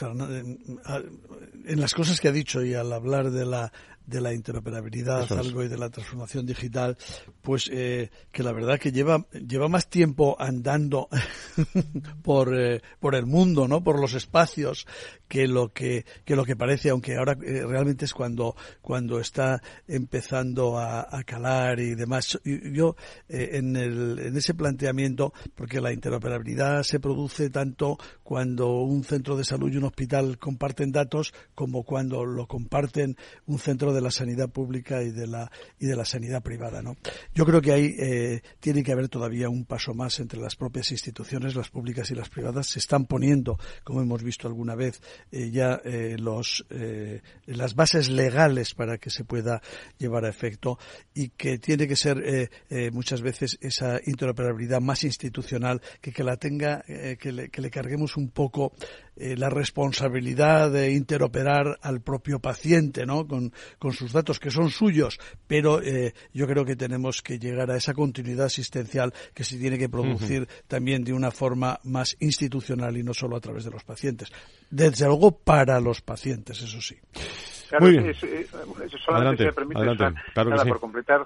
Speaker 5: en las cosas que ha dicho y al hablar de la de la interoperabilidad algo y de la transformación digital, pues eh, que la verdad que lleva lleva más tiempo andando por eh, por el mundo, ¿no? Por los espacios que lo que, que lo que parece, aunque ahora eh, realmente es cuando, cuando está empezando a, calar y demás. Yo, eh, en, el, en ese planteamiento, porque la interoperabilidad se produce tanto cuando un centro de salud y un hospital comparten datos como cuando lo comparten un centro de la sanidad pública y de la, y de la sanidad privada, ¿no? Yo creo que ahí eh, tiene que haber todavía un paso más entre las propias instituciones, las públicas y las privadas. Se están poniendo, como hemos visto alguna vez, eh, ya eh, los, eh, las bases legales para que se pueda llevar a efecto y que tiene que ser muchas veces esa interoperabilidad más institucional que, que la tenga, que le, que, le, carguemos un poco eh, la responsabilidad de interoperar al propio paciente, ¿no? Con, sus datos que son suyos, pero eh, yo creo que tenemos que llegar a esa continuidad asistencial que se tiene que producir también de una forma más institucional y no solo a través de los pacientes. Desde luego para los pacientes, eso sí.
Speaker 8: Muy bien. Solamente me permite, por completar,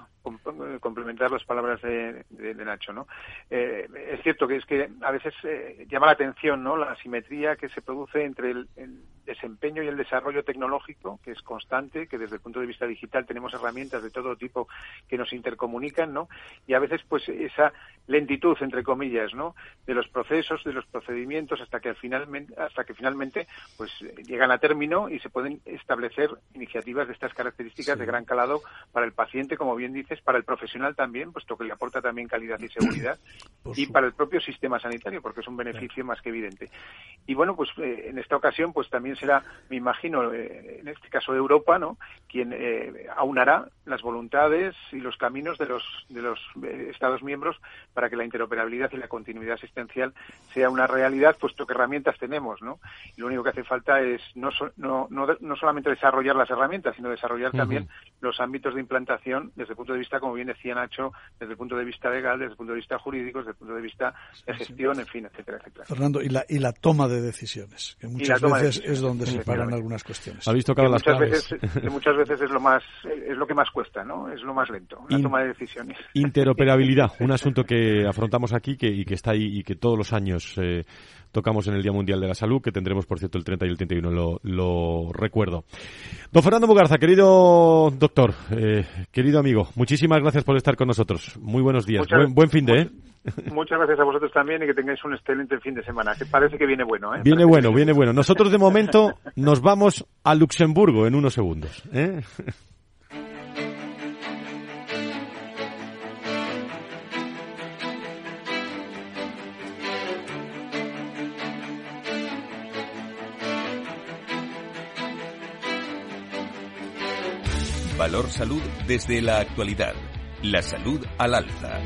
Speaker 8: complementar las palabras de, Nacho, ¿no? Eh, es cierto que es que a veces eh, llama la atención, ¿no? La asimetría que se produce entre el, desempeño y el desarrollo tecnológico, que es constante, que desde el punto de vista digital tenemos herramientas de todo tipo que nos intercomunican, ¿no? Y a veces, pues, esa lentitud, entre comillas, ¿no? De los procesos, de los procedimientos, hasta que, finalmente, hasta que finalmente, pues, llegan a término y se pueden establecer iniciativas de estas características de gran calado para el paciente, como bien dices, para el profesional también, puesto que le aporta también calidad y seguridad, y para el propio sistema sanitario, porque es un beneficio más que evidente. Y bueno, pues eh, en esta ocasión, pues también será, me imagino, eh, en este caso Europa, ¿no? Quien eh, aunará las voluntades y los caminos de los, de los Estados miembros para que la interoperabilidad y la continuidad asistencial sea una realidad, puesto que herramientas tenemos, ¿no? Y lo único que hace falta es no, no, no, no solamente desarrollar las herramientas, sino desarrollar también los ámbitos de implantación desde el punto de vista, como bien decía Nacho, desde el punto de vista legal, desde el punto de vista jurídico, desde el punto de vista de gestión, en fin, etcétera, etcétera.
Speaker 5: Fernando, y la, y la toma de decisiones, que muchas veces es donde se paran algunas cuestiones.
Speaker 2: Ha visto que muchas
Speaker 8: veces, muchas veces es lo más es lo que más cuesta, ¿no? Es lo más lento, la toma de decisiones.
Speaker 2: Interoperabilidad, un asunto que afrontamos aquí que, y que está ahí y que todos los años eh, tocamos en el Día Mundial de la Salud, que tendremos, por cierto, el 30 y el 31, lo, lo recuerdo. Don Fernando Mugarza, querido doctor, eh, querido amigo, muchísimas gracias por estar con nosotros. Muy buenos días. buen, fin de, ¿eh?
Speaker 8: Muchas gracias a vosotros también y que tengáis un excelente fin de semana, que parece que viene bueno. ¿eh?
Speaker 2: Viene bueno, viene bueno. Nosotros de momento nos vamos a Luxemburgo en unos segundos. ¿eh?
Speaker 1: Valor Salud desde la actualidad. La salud al alza.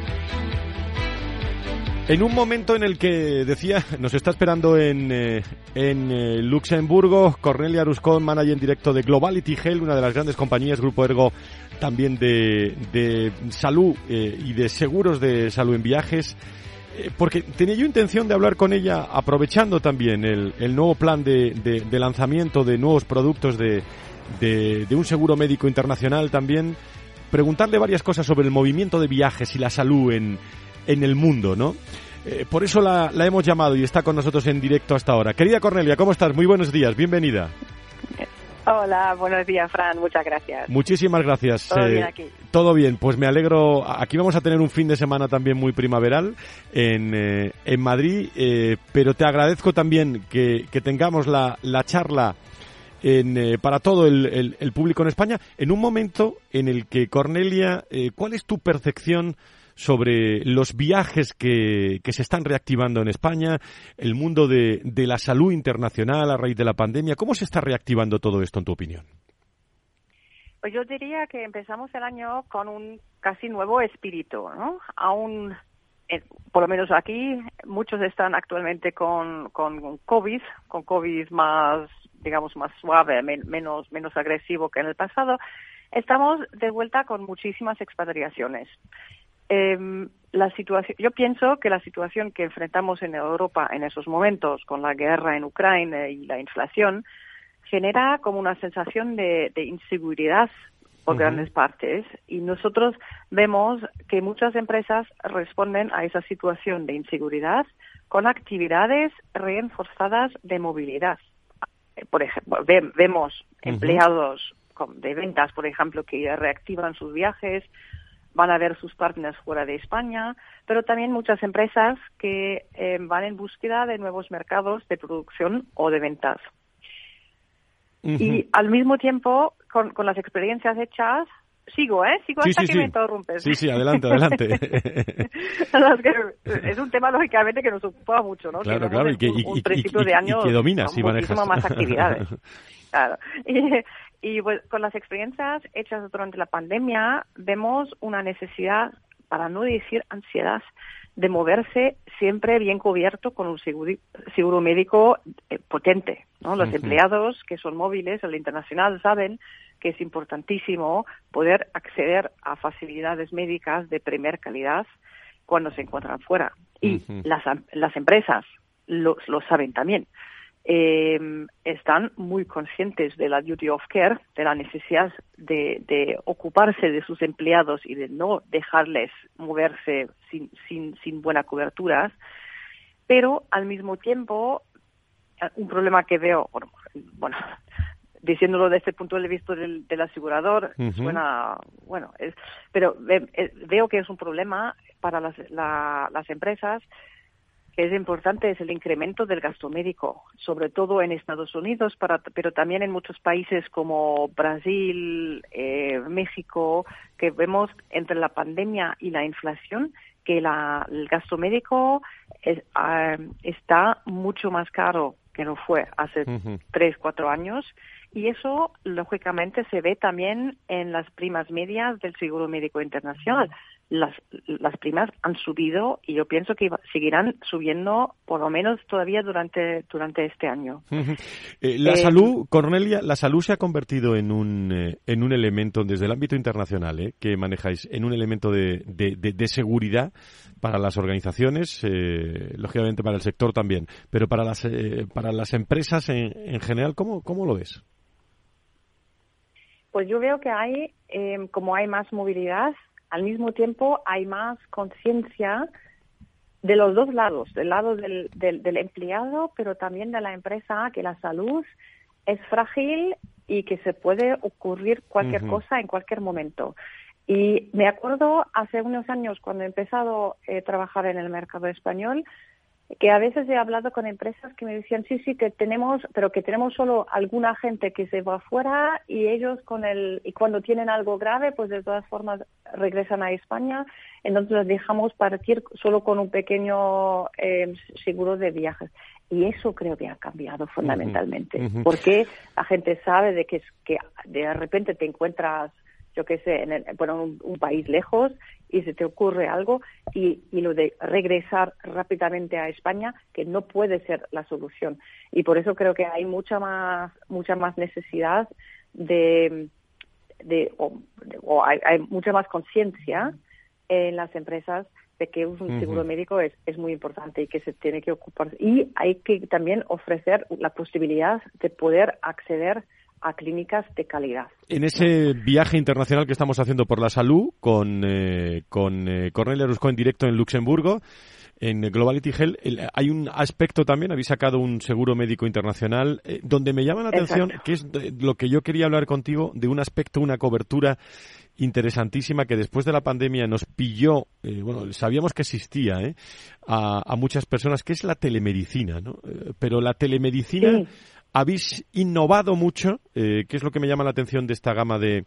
Speaker 2: En un momento en el que decía, nos está esperando en, eh, en eh, Luxemburgo Cornelia Ruscón, manager en directo de Globality Health, una de las grandes compañías, Grupo Ergo, también de, de salud eh, y de seguros de salud en viajes. porque tenía yo intención de hablar con ella aprovechando también el, el nuevo plan de, de lanzamiento de nuevos productos de, de, un seguro médico internacional también, preguntarle varias cosas sobre el movimiento de viajes y la salud en, en el mundo, ¿no? Eh, por eso la, la, hemos llamado y está con nosotros en directo hasta ahora. Querida Cornelia, ¿cómo estás? Muy buenos días, bienvenida.
Speaker 12: Hola, buenos días, Fran, muchas gracias.
Speaker 2: Muchísimas gracias.
Speaker 12: Todo bien eh, aquí.
Speaker 2: Todo bien, pues me alegro. Aquí vamos a tener un fin de semana también muy primaveral en, eh, en Madrid, pero te agradezco también que, que tengamos la, la charla eh, para todo el, público en España, en un momento en el que, Cornelia, eh, ¿cuál es tu percepción sobre los viajes que, se están reactivando en España, el mundo de, la salud internacional a raíz de la pandemia? ¿Cómo se está reactivando todo esto, en tu opinión?
Speaker 12: Pues yo diría que empezamos el año con un casi nuevo espíritu, ¿no? Aún eh, por lo menos aquí, muchos están actualmente con, con COVID, con COVID más digamos, más suave, menos, menos agresivo que en el pasado, estamos de vuelta con muchísimas expatriaciones. Em, la situación, yo pienso que la situación que enfrentamos en Europa en esos momentos, con la guerra en Ucrania y la inflación, genera como una sensación de, inseguridad por grandes partes. Y nosotros vemos que muchas empresas responden a esa situación de inseguridad con actividades reforzadas de movilidad. Por ejemplo, vemos empleados de ventas, por ejemplo, que reactivan sus viajes, van a ver sus partners fuera de España, pero también muchas empresas que eh, van en búsqueda de nuevos mercados de producción o de ventas. Y al mismo tiempo, con, con las experiencias hechas, Sigo, ¿eh? Sigo hasta que me interrumpes.
Speaker 2: Sí, sí, adelante, adelante.
Speaker 12: es un tema, lógicamente, que nos ocupa mucho, ¿no?
Speaker 2: Claro, claro, y que,
Speaker 12: un, principio de año
Speaker 2: y que y manejas.
Speaker 12: más actividades. claro. Y, pues, con las experiencias hechas durante la pandemia, vemos una necesidad, para no decir ansiedad, de moverse siempre bien cubierto con un seguro, seguro médico eh, potente. ¿no? Los empleados que son móviles al internacional saben que es importantísimo poder acceder a facilidades médicas de primer calidad cuando se encuentran fuera. Y las, am- las empresas lo, lo saben también. Eh, están muy conscientes de la duty of care, de la necesidad de, de ocuparse de sus empleados y de no dejarles moverse sin, sin, sin buena cobertura, pero al mismo tiempo un problema que veo, bueno, diciéndolo desde el punto de vista del, del asegurador, suena, bueno, es, pero ve- eh, veo que es un problema para las, la- las empresas que es importante es el incremento del gasto médico, sobre todo en Estados Unidos, para- pero también en muchos países como Brasil, eh, México, que vemos entre la pandemia y la inflación que la- el gasto médico es- ah, está mucho más caro que no fue hace tres, cuatro años. Y eso, lógicamente, se ve también en las primas medias del Seguro Médico Internacional. Las, las primas han subido y yo pienso que seguirán subiendo por lo menos todavía durante, durante este año.
Speaker 2: Eh, la
Speaker 12: Eh,
Speaker 2: salud, Cornelia, la salud se ha convertido en un, eh, en un elemento, desde el ámbito internacional, eh, que manejáis, en un elemento de, de- de- de seguridad para las organizaciones, eh, lógicamente para el sector también, pero para las, eh, para las empresas en, en general, ¿cómo, ¿cómo lo ves?
Speaker 12: Pues yo veo que hay, eh, como hay más movilidad, al mismo tiempo hay más conciencia de los dos lados, del lado del, del, del empleado, pero también de la empresa, que la salud es frágil y que se puede ocurrir cualquier cosa en cualquier momento. Y me acuerdo hace unos años, cuando he empezado a trabajar en el mercado español, que a veces he hablado con empresas que me decían, sí, sí, que tenemos, pero que tenemos solo alguna gente que se va afuera y ellos con el, y cuando tienen algo grave, pues de todas formas regresan a España, entonces los dejamos partir solo con un pequeño eh, seguro de viajes. Y eso creo que ha cambiado fundamentalmente, porque la gente sabe de que, es, que de repente te encuentras yo qué sé, en el- bueno, un, un país lejos y se te ocurre algo y, y lo de regresar rápidamente a España, que no puede ser la solución. Y por eso creo que hay mucha más, mucha más necesidad de, de o, hay, hay mucha más conciencia en las empresas de que un seguro médico es, es muy importante y que se tiene que ocupar. Y hay que también ofrecer la posibilidad de poder acceder a clínicas de calidad.
Speaker 2: En ese viaje internacional que estamos haciendo por la salud con, eh, con eh, Cornelia Rusco en directo en Luxemburgo, en Globality Health, el- hay un aspecto también, habéis sacado un seguro médico internacional, eh, donde me llama la atención, que es de- lo que yo quería hablar contigo, de un aspecto, una cobertura interesantísima que después de la pandemia nos pilló, eh, bueno, sabíamos que existía ¿eh? a, a muchas personas, que es la telemedicina, ¿no? Eh, pero la telemedicina
Speaker 12: Sí.
Speaker 2: Habéis innovado mucho, eh, que es lo que me llama la atención de esta gama de,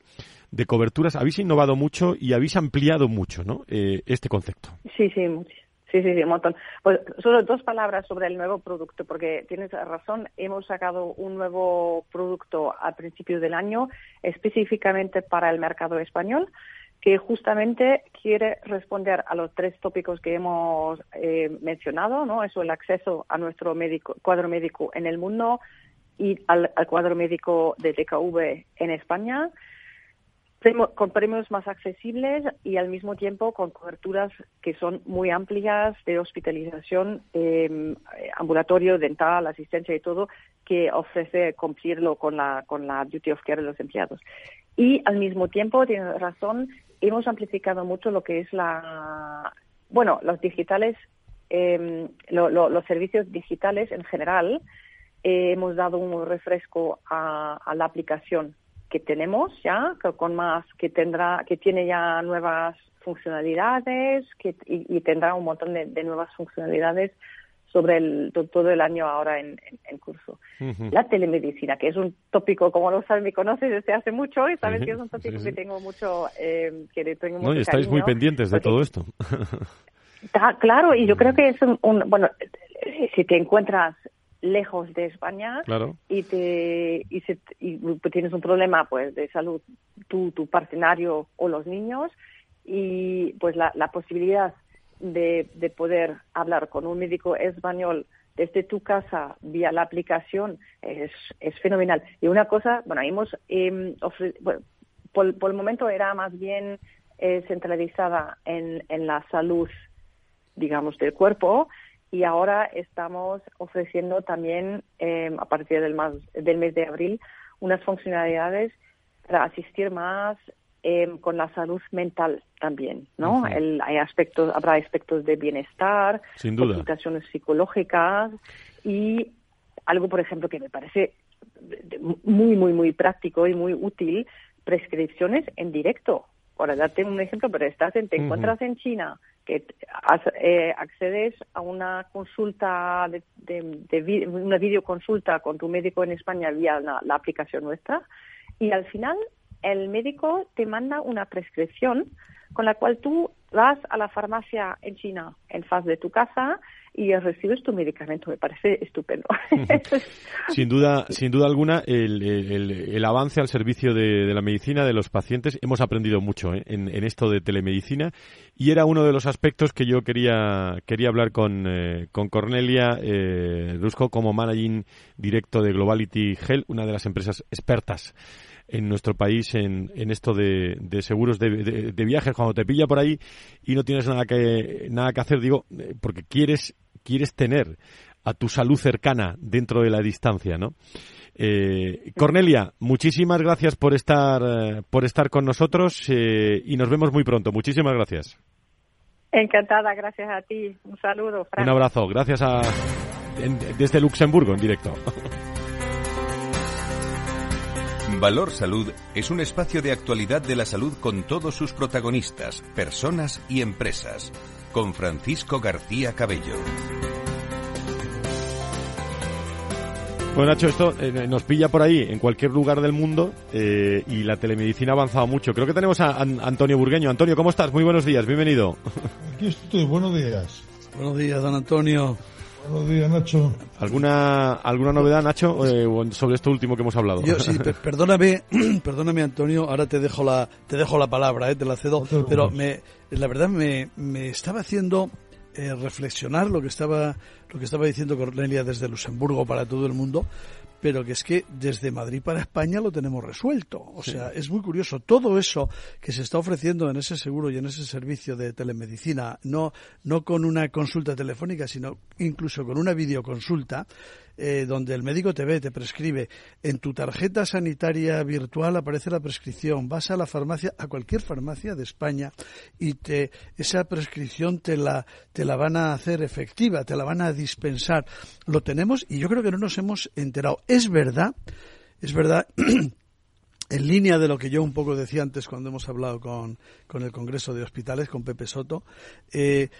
Speaker 2: de coberturas, habéis innovado mucho y habéis ampliado mucho ¿no? Eh, este concepto.
Speaker 12: Sí, sí, much- sí, sí, sí, un montón. Pues solo dos palabras sobre el nuevo producto, porque tienes razón, hemos sacado un nuevo producto al principio del año específicamente para el mercado español que justamente quiere responder a los tres tópicos que hemos eh, mencionado, ¿no? Eso, el acceso a nuestro médico, cuadro médico en el mundo y al, al cuadro médico de DKV en España con premios más accesibles y al mismo tiempo con coberturas que son muy amplias de hospitalización, eh, ambulatorio, dental, asistencia y todo, que ofrece cumplirlo con la, con la duty of care de los empleados. Y al mismo tiempo, tienes razón, hemos amplificado mucho lo que es la, bueno, los digitales, eh, lo- los servicios digitales en general. Eh, hemos dado un refresco a, a la aplicación que tenemos ya, que con más, que tendrá, que tiene ya nuevas funcionalidades que, y, y tendrá un montón de, de nuevas funcionalidades sobre el, to- todo el año ahora en, en- en curso. La telemedicina, que es un tópico, como lo sabes, me conoces desde hace mucho y sabes que es un tópico que tengo mucho, eh, que tengo
Speaker 2: ¿no?
Speaker 12: mucho
Speaker 2: Y estáis muy pendientes de
Speaker 12: porque
Speaker 2: todo esto.
Speaker 12: Está claro, y yo creo que es un, un- bueno, si te encuentras lejos de España
Speaker 2: Claro.
Speaker 12: y te y, se- y tienes un problema pues de salud tú tu partenario o los niños y pues la, la posibilidad de, de poder hablar con un médico español desde tu casa vía la aplicación es, es fenomenal. Y una cosa, bueno, hemos eh, bueno, por, por, el momento era más bien eh, centralizada en, en la salud, digamos, del cuerpo y ahora estamos ofreciendo también eh, a partir del, más, del mes de abril unas funcionalidades para asistir más eh, con la salud mental también, ¿no? El, hay aspectos, habrá aspectos de bienestar,
Speaker 2: Sin duda.
Speaker 12: consultaciones psicológicas y algo, por ejemplo, que me parece muy, muy, muy práctico y muy útil, prescripciones en directo. Ahora, date un ejemplo, pero estás en, te encuentras en China, que eh, accedes a una consulta, de, de, una videoconsulta con tu médico en España vía la, la aplicación nuestra, y al final el médico te manda una prescripción con la cual tú vas a la farmacia en China, en faz de tu casa, y recibes tu medicamento. Me parece estupendo.
Speaker 2: sin duda, sin duda alguna, el, el, el avance al servicio de, de, la medicina de los pacientes, hemos aprendido mucho ¿eh? en, en, esto de telemedicina y era uno de los aspectos que yo quería, quería hablar con, eh, con Cornelia eh, Rusco como managing directo de Globality Health, una de las empresas expertas en nuestro país en, en esto de, de seguros de, de, de, viajes cuando te pilla por ahí y no tienes nada que nada que hacer digo porque quieres quieres tener a tu salud cercana dentro de la distancia no eh, Cornelia muchísimas gracias por estar eh, por estar con nosotros eh, y nos vemos muy pronto. Muchísimas gracias.
Speaker 12: Encantada gracias a ti. Un saludo
Speaker 2: Fran. un abrazo. Gracias a en, desde Luxemburgo en directo.
Speaker 1: Valor Salud es un espacio de actualidad de la salud con todos sus protagonistas, personas y empresas. Con Francisco García Cabello.
Speaker 2: Bueno, Nacho, esto eh, nos pilla por ahí, en cualquier lugar del mundo, eh, y la telemedicina ha avanzado mucho. Creo que tenemos a, a Antonio Burgueño. Antonio, ¿cómo estás? Muy buenos días, bienvenido.
Speaker 13: Aquí estoy, buenos días.
Speaker 5: Buenos días, don Antonio.
Speaker 13: Buenos días, Nacho.
Speaker 2: ¿Alguna, alguna novedad, Nacho, eh, sobre esto último que hemos hablado?
Speaker 5: Yo, sí, perdóname, perdóname, Antonio, ahora te dejo la, te dejo la palabra, eh, te la cedo, no pero me, la verdad me, me estaba haciendo eh, reflexionar lo que estaba, lo que estaba diciendo Cornelia desde Luxemburgo para todo el mundo, pero que es que desde Madrid para España lo tenemos resuelto. O sí. sea, es muy curioso. Todo eso que se está ofreciendo en ese seguro y en ese servicio de telemedicina, no, no con una consulta telefónica, sino incluso con una videoconsulta, eh, donde el médico te ve, te prescribe. En tu tarjeta sanitaria virtual aparece la prescripción. Vas a la farmacia, a cualquier farmacia de España, y te, esa prescripción te la, te la van a hacer efectiva, te la van a dispensar. Lo tenemos y yo creo que no nos hemos enterado. Es verdad, es verdad. en línea de lo que yo un poco decía antes cuando hemos hablado con, con el Congreso de Hospitales, con Pepe Soto, eh,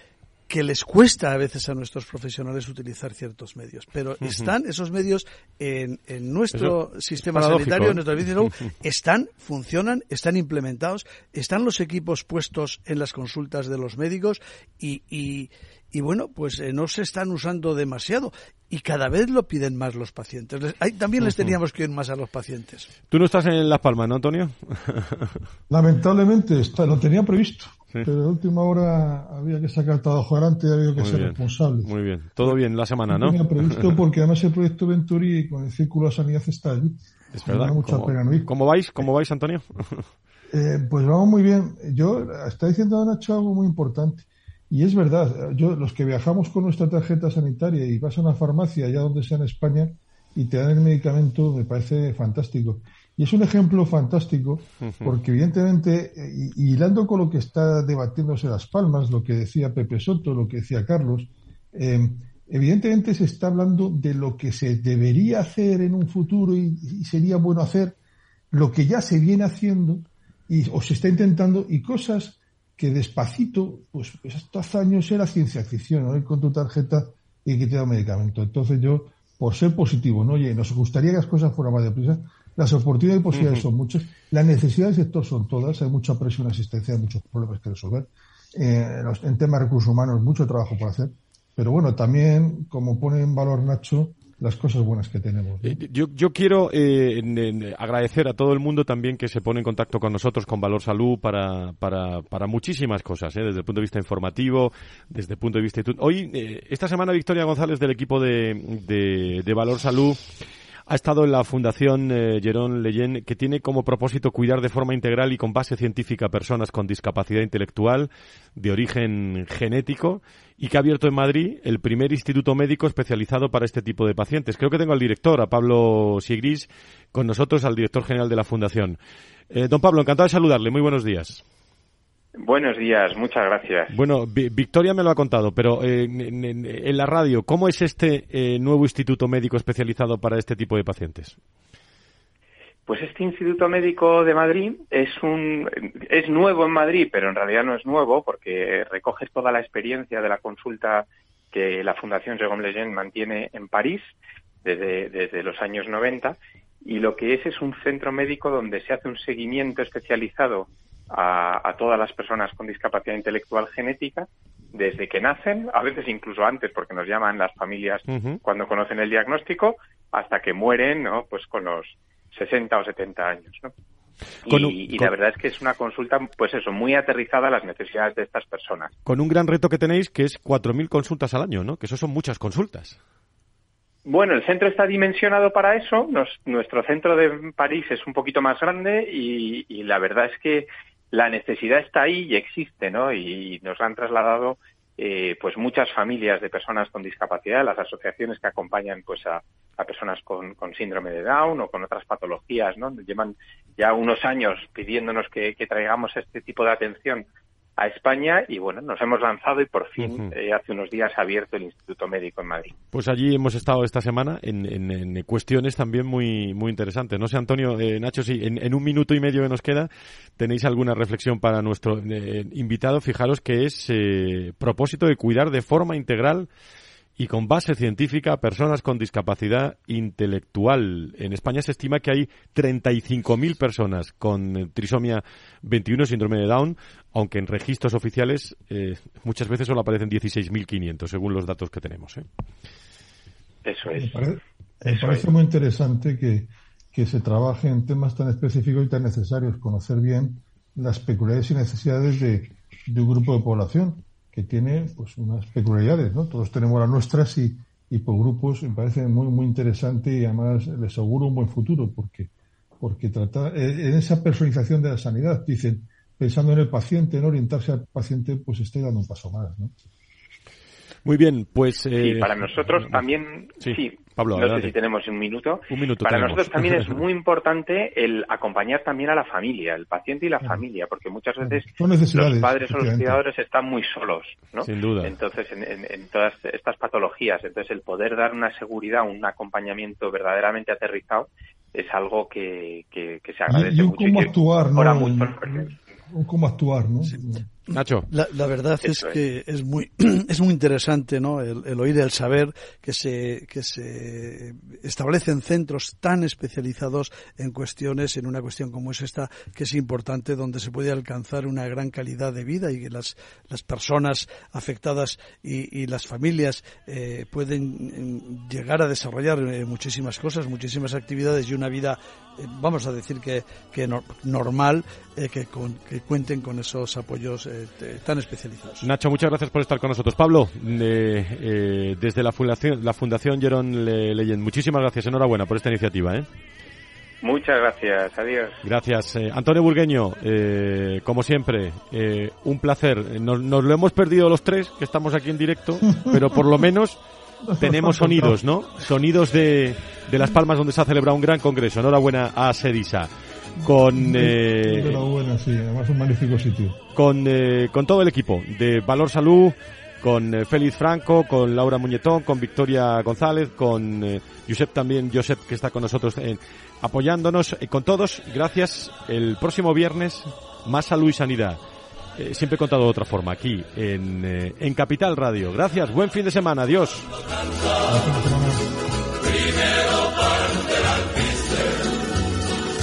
Speaker 5: que les cuesta a veces a nuestros profesionales utilizar ciertos medios, pero uh -huh. están esos medios en, en nuestro Eso, sistema sanitario, en nuestra vida uh -huh. están, funcionan, están implementados, están los equipos puestos en las consultas de los médicos y, y, y bueno, pues eh, no se están usando demasiado y cada vez lo piden más los pacientes. Les, ahí también les teníamos que ir más a los pacientes.
Speaker 2: Tú no estás en Las Palmas, ¿no, Antonio?
Speaker 13: Lamentablemente, está, lo tenía previsto. Sí. Pero de última hora había que sacar trabajo adelante y había que
Speaker 2: muy
Speaker 13: ser
Speaker 2: bien,
Speaker 13: responsable.
Speaker 2: Muy bien, todo bien la semana, ¿no?
Speaker 13: Tenía previsto porque además el proyecto Venturi con el Círculo de Sanidad está allí.
Speaker 2: Es verdad. Mucha ¿Cómo, pena. ¿Cómo vais? ¿Cómo vais, Antonio?
Speaker 13: eh, pues vamos muy bien. Yo está diciendo Nacho algo muy importante. Y es verdad, yo los que viajamos con nuestra tarjeta sanitaria y vas a una farmacia, allá donde sea en España, y te dan el medicamento, me parece fantástico. Y es un ejemplo fantástico porque evidentemente, y, hilando con lo que está debatiéndose Las Palmas, lo que decía Pepe Soto, lo que decía Carlos, eh, evidentemente se está hablando de lo que se debería hacer en un futuro y, y, sería bueno hacer, lo que ya se viene haciendo y, o se está intentando y cosas que despacito, pues, pues estos años era ciencia ficción, ¿no? Ir con tu tarjeta y que te da un medicamento. Entonces yo, por ser positivo, ¿no? Oye, nos gustaría que las cosas fueran más deprisa, las oportunidades y posibilidades uh -huh. son muchas. Las necesidades del sector son todas. Hay mucha presión asistencial, muchos problemas que resolver. Eh, los, en temas de recursos humanos, mucho trabajo por hacer. pero bueno, también, como pone en valor Nacho, las cosas buenas que tenemos.
Speaker 2: Eh, yo, yo quiero eh, agradecer a todo el mundo también que se pone en contacto con nosotros, con Valor Salud, para, para, para muchísimas cosas, ¿eh? desde el punto de vista informativo, desde el punto de vista... Hoy, esta semana, Victoria González del equipo de, de, de Valor Salud ha estado en la Fundación eh, Jerón Leyen, que tiene como propósito cuidar de forma integral y con base científica a personas con discapacidad intelectual de origen genético y que ha abierto en Madrid el primer instituto médico especializado para este tipo de pacientes. Creo que tengo al director, a Pablo Sigris, con nosotros, al director general de la Fundación. Eh, don Pablo, encantado de saludarle. Muy buenos días.
Speaker 14: Buenos días, muchas gracias.
Speaker 2: Bueno, Victoria me lo ha contado, pero eh, en, la radio, ¿cómo es este eh, nuevo instituto médico especializado para este tipo de pacientes?
Speaker 14: Pues este Instituto Médico de Madrid es un es nuevo en Madrid, pero en realidad no es nuevo porque recoge toda la experiencia de la consulta que la Fundación Jérôme Lejeune mantiene en París desde, desde los años 90 y lo que es es un centro médico donde se hace un seguimiento especializado a, todas las personas con discapacidad intelectual genética desde que nacen, a veces incluso antes, porque nos llaman las familias cuando conocen el diagnóstico, hasta que mueren, ¿no? Pues con los 60 o 70 años, ¿no? Y, la verdad es que es una consulta, pues eso, muy aterrizada a las necesidades de estas personas.
Speaker 2: Con un gran reto que tenéis, que es 4.000 consultas al año, ¿no? Que eso son muchas consultas.
Speaker 14: Bueno, el centro está dimensionado para eso. nuestro centro de París es un poquito más grande y la verdad es que la necesidad está ahí y existe, ¿no? Y nos han trasladado eh, pues muchas familias de personas con discapacidad, las asociaciones que acompañan pues a, personas con, síndrome de Down o con otras patologías, ¿no? Llevan ya unos años pidiéndonos que traigamos este tipo de atención a España y bueno, nos hemos lanzado y por fin eh, hace unos días ha abierto el Instituto Médico en Madrid.
Speaker 2: Pues allí hemos estado esta semana en, en, cuestiones también muy muy interesantes. No sé, Antonio, eh, Nacho, si en, un minuto y medio que nos queda tenéis alguna reflexión para nuestro eh, invitado. Fijaros que es propósito de cuidar de forma integral y con base científica a personas con discapacidad intelectual. En España se estima que hay 35.000 personas con trisomía 21, síndrome de Down, aunque en registros oficiales eh, muchas veces solo aparecen 16.500, según los datos que tenemos. ¿eh?
Speaker 14: Eso es.
Speaker 13: Me parece, muy interesante que, que se trabaje en temas tan específicos y tan necesarios, conocer bien las peculiaridades y necesidades de, de un grupo de población que tiene pues unas peculiaridades, ¿no? Todos tenemos las nuestras y, y por grupos me parece muy muy interesante y además les aseguro un buen futuro porque porque trata eh, en esa personalización de la sanidad dicen pensando en el paciente, en orientarse al paciente, pues estoy dando un paso más, ¿no?
Speaker 2: Muy bien, pues...
Speaker 14: Eh, para nosotros también, sí, Pablo, no sé si tenemos un minuto.
Speaker 2: Un minuto
Speaker 14: para nosotros también es muy importante el acompañar también a la familia, el paciente y la familia, porque muchas veces los padres o los cuidadores están muy solos, ¿no?
Speaker 2: Sin duda.
Speaker 14: Entonces, en, todas estas patologías, entonces el poder dar una seguridad, un acompañamiento verdaderamente aterrizado es algo que, que, se agradece
Speaker 13: y,
Speaker 14: mucho.
Speaker 13: Cómo actuar, ¿no? cómo actuar, ¿no?
Speaker 2: Nacho.
Speaker 5: La, verdad es que es muy es muy interesante, ¿no? El, oír el saber que se que se establecen centros tan especializados en cuestiones, en una cuestión como es esta, que es importante, donde se puede alcanzar una gran calidad de vida y que las las personas afectadas y, las familias eh, pueden mm, llegar a desarrollar eh, muchísimas cosas, muchísimas actividades y una vida, eh, vamos a decir que que normal, que, que cuenten con esos apoyos eh, tan especializados.
Speaker 2: Nacho, muchas gracias por estar con nosotros. Pablo, eh, desde la Fundación, la Fundación Jerón Leyen, muchísimas gracias, enhorabuena por esta iniciativa. ¿eh?
Speaker 14: Muchas gracias, adiós.
Speaker 2: Gracias. Antonio Burgueño, como siempre, un placer. Nos, lo hemos perdido los tres, que estamos aquí en directo, pero por lo menos tenemos sonidos, ¿no? Sonidos de, de Las Palmas donde se ha celebrado un gran congreso. Enhorabuena a Sedisa con
Speaker 13: eh, un magnífico sitio.
Speaker 2: Con, eh, con todo el equipo de Valor Salud, con eh, Félix Franco, con Laura Muñetón, con Victoria González, con eh, Josep también, Josep que está con nosotros apoyándonos, con todos, gracias. El próximo viernes, más salud y sanidad. siempre he contado de otra forma, aquí en, en Capital Radio. Gracias, buen fin de semana, adiós.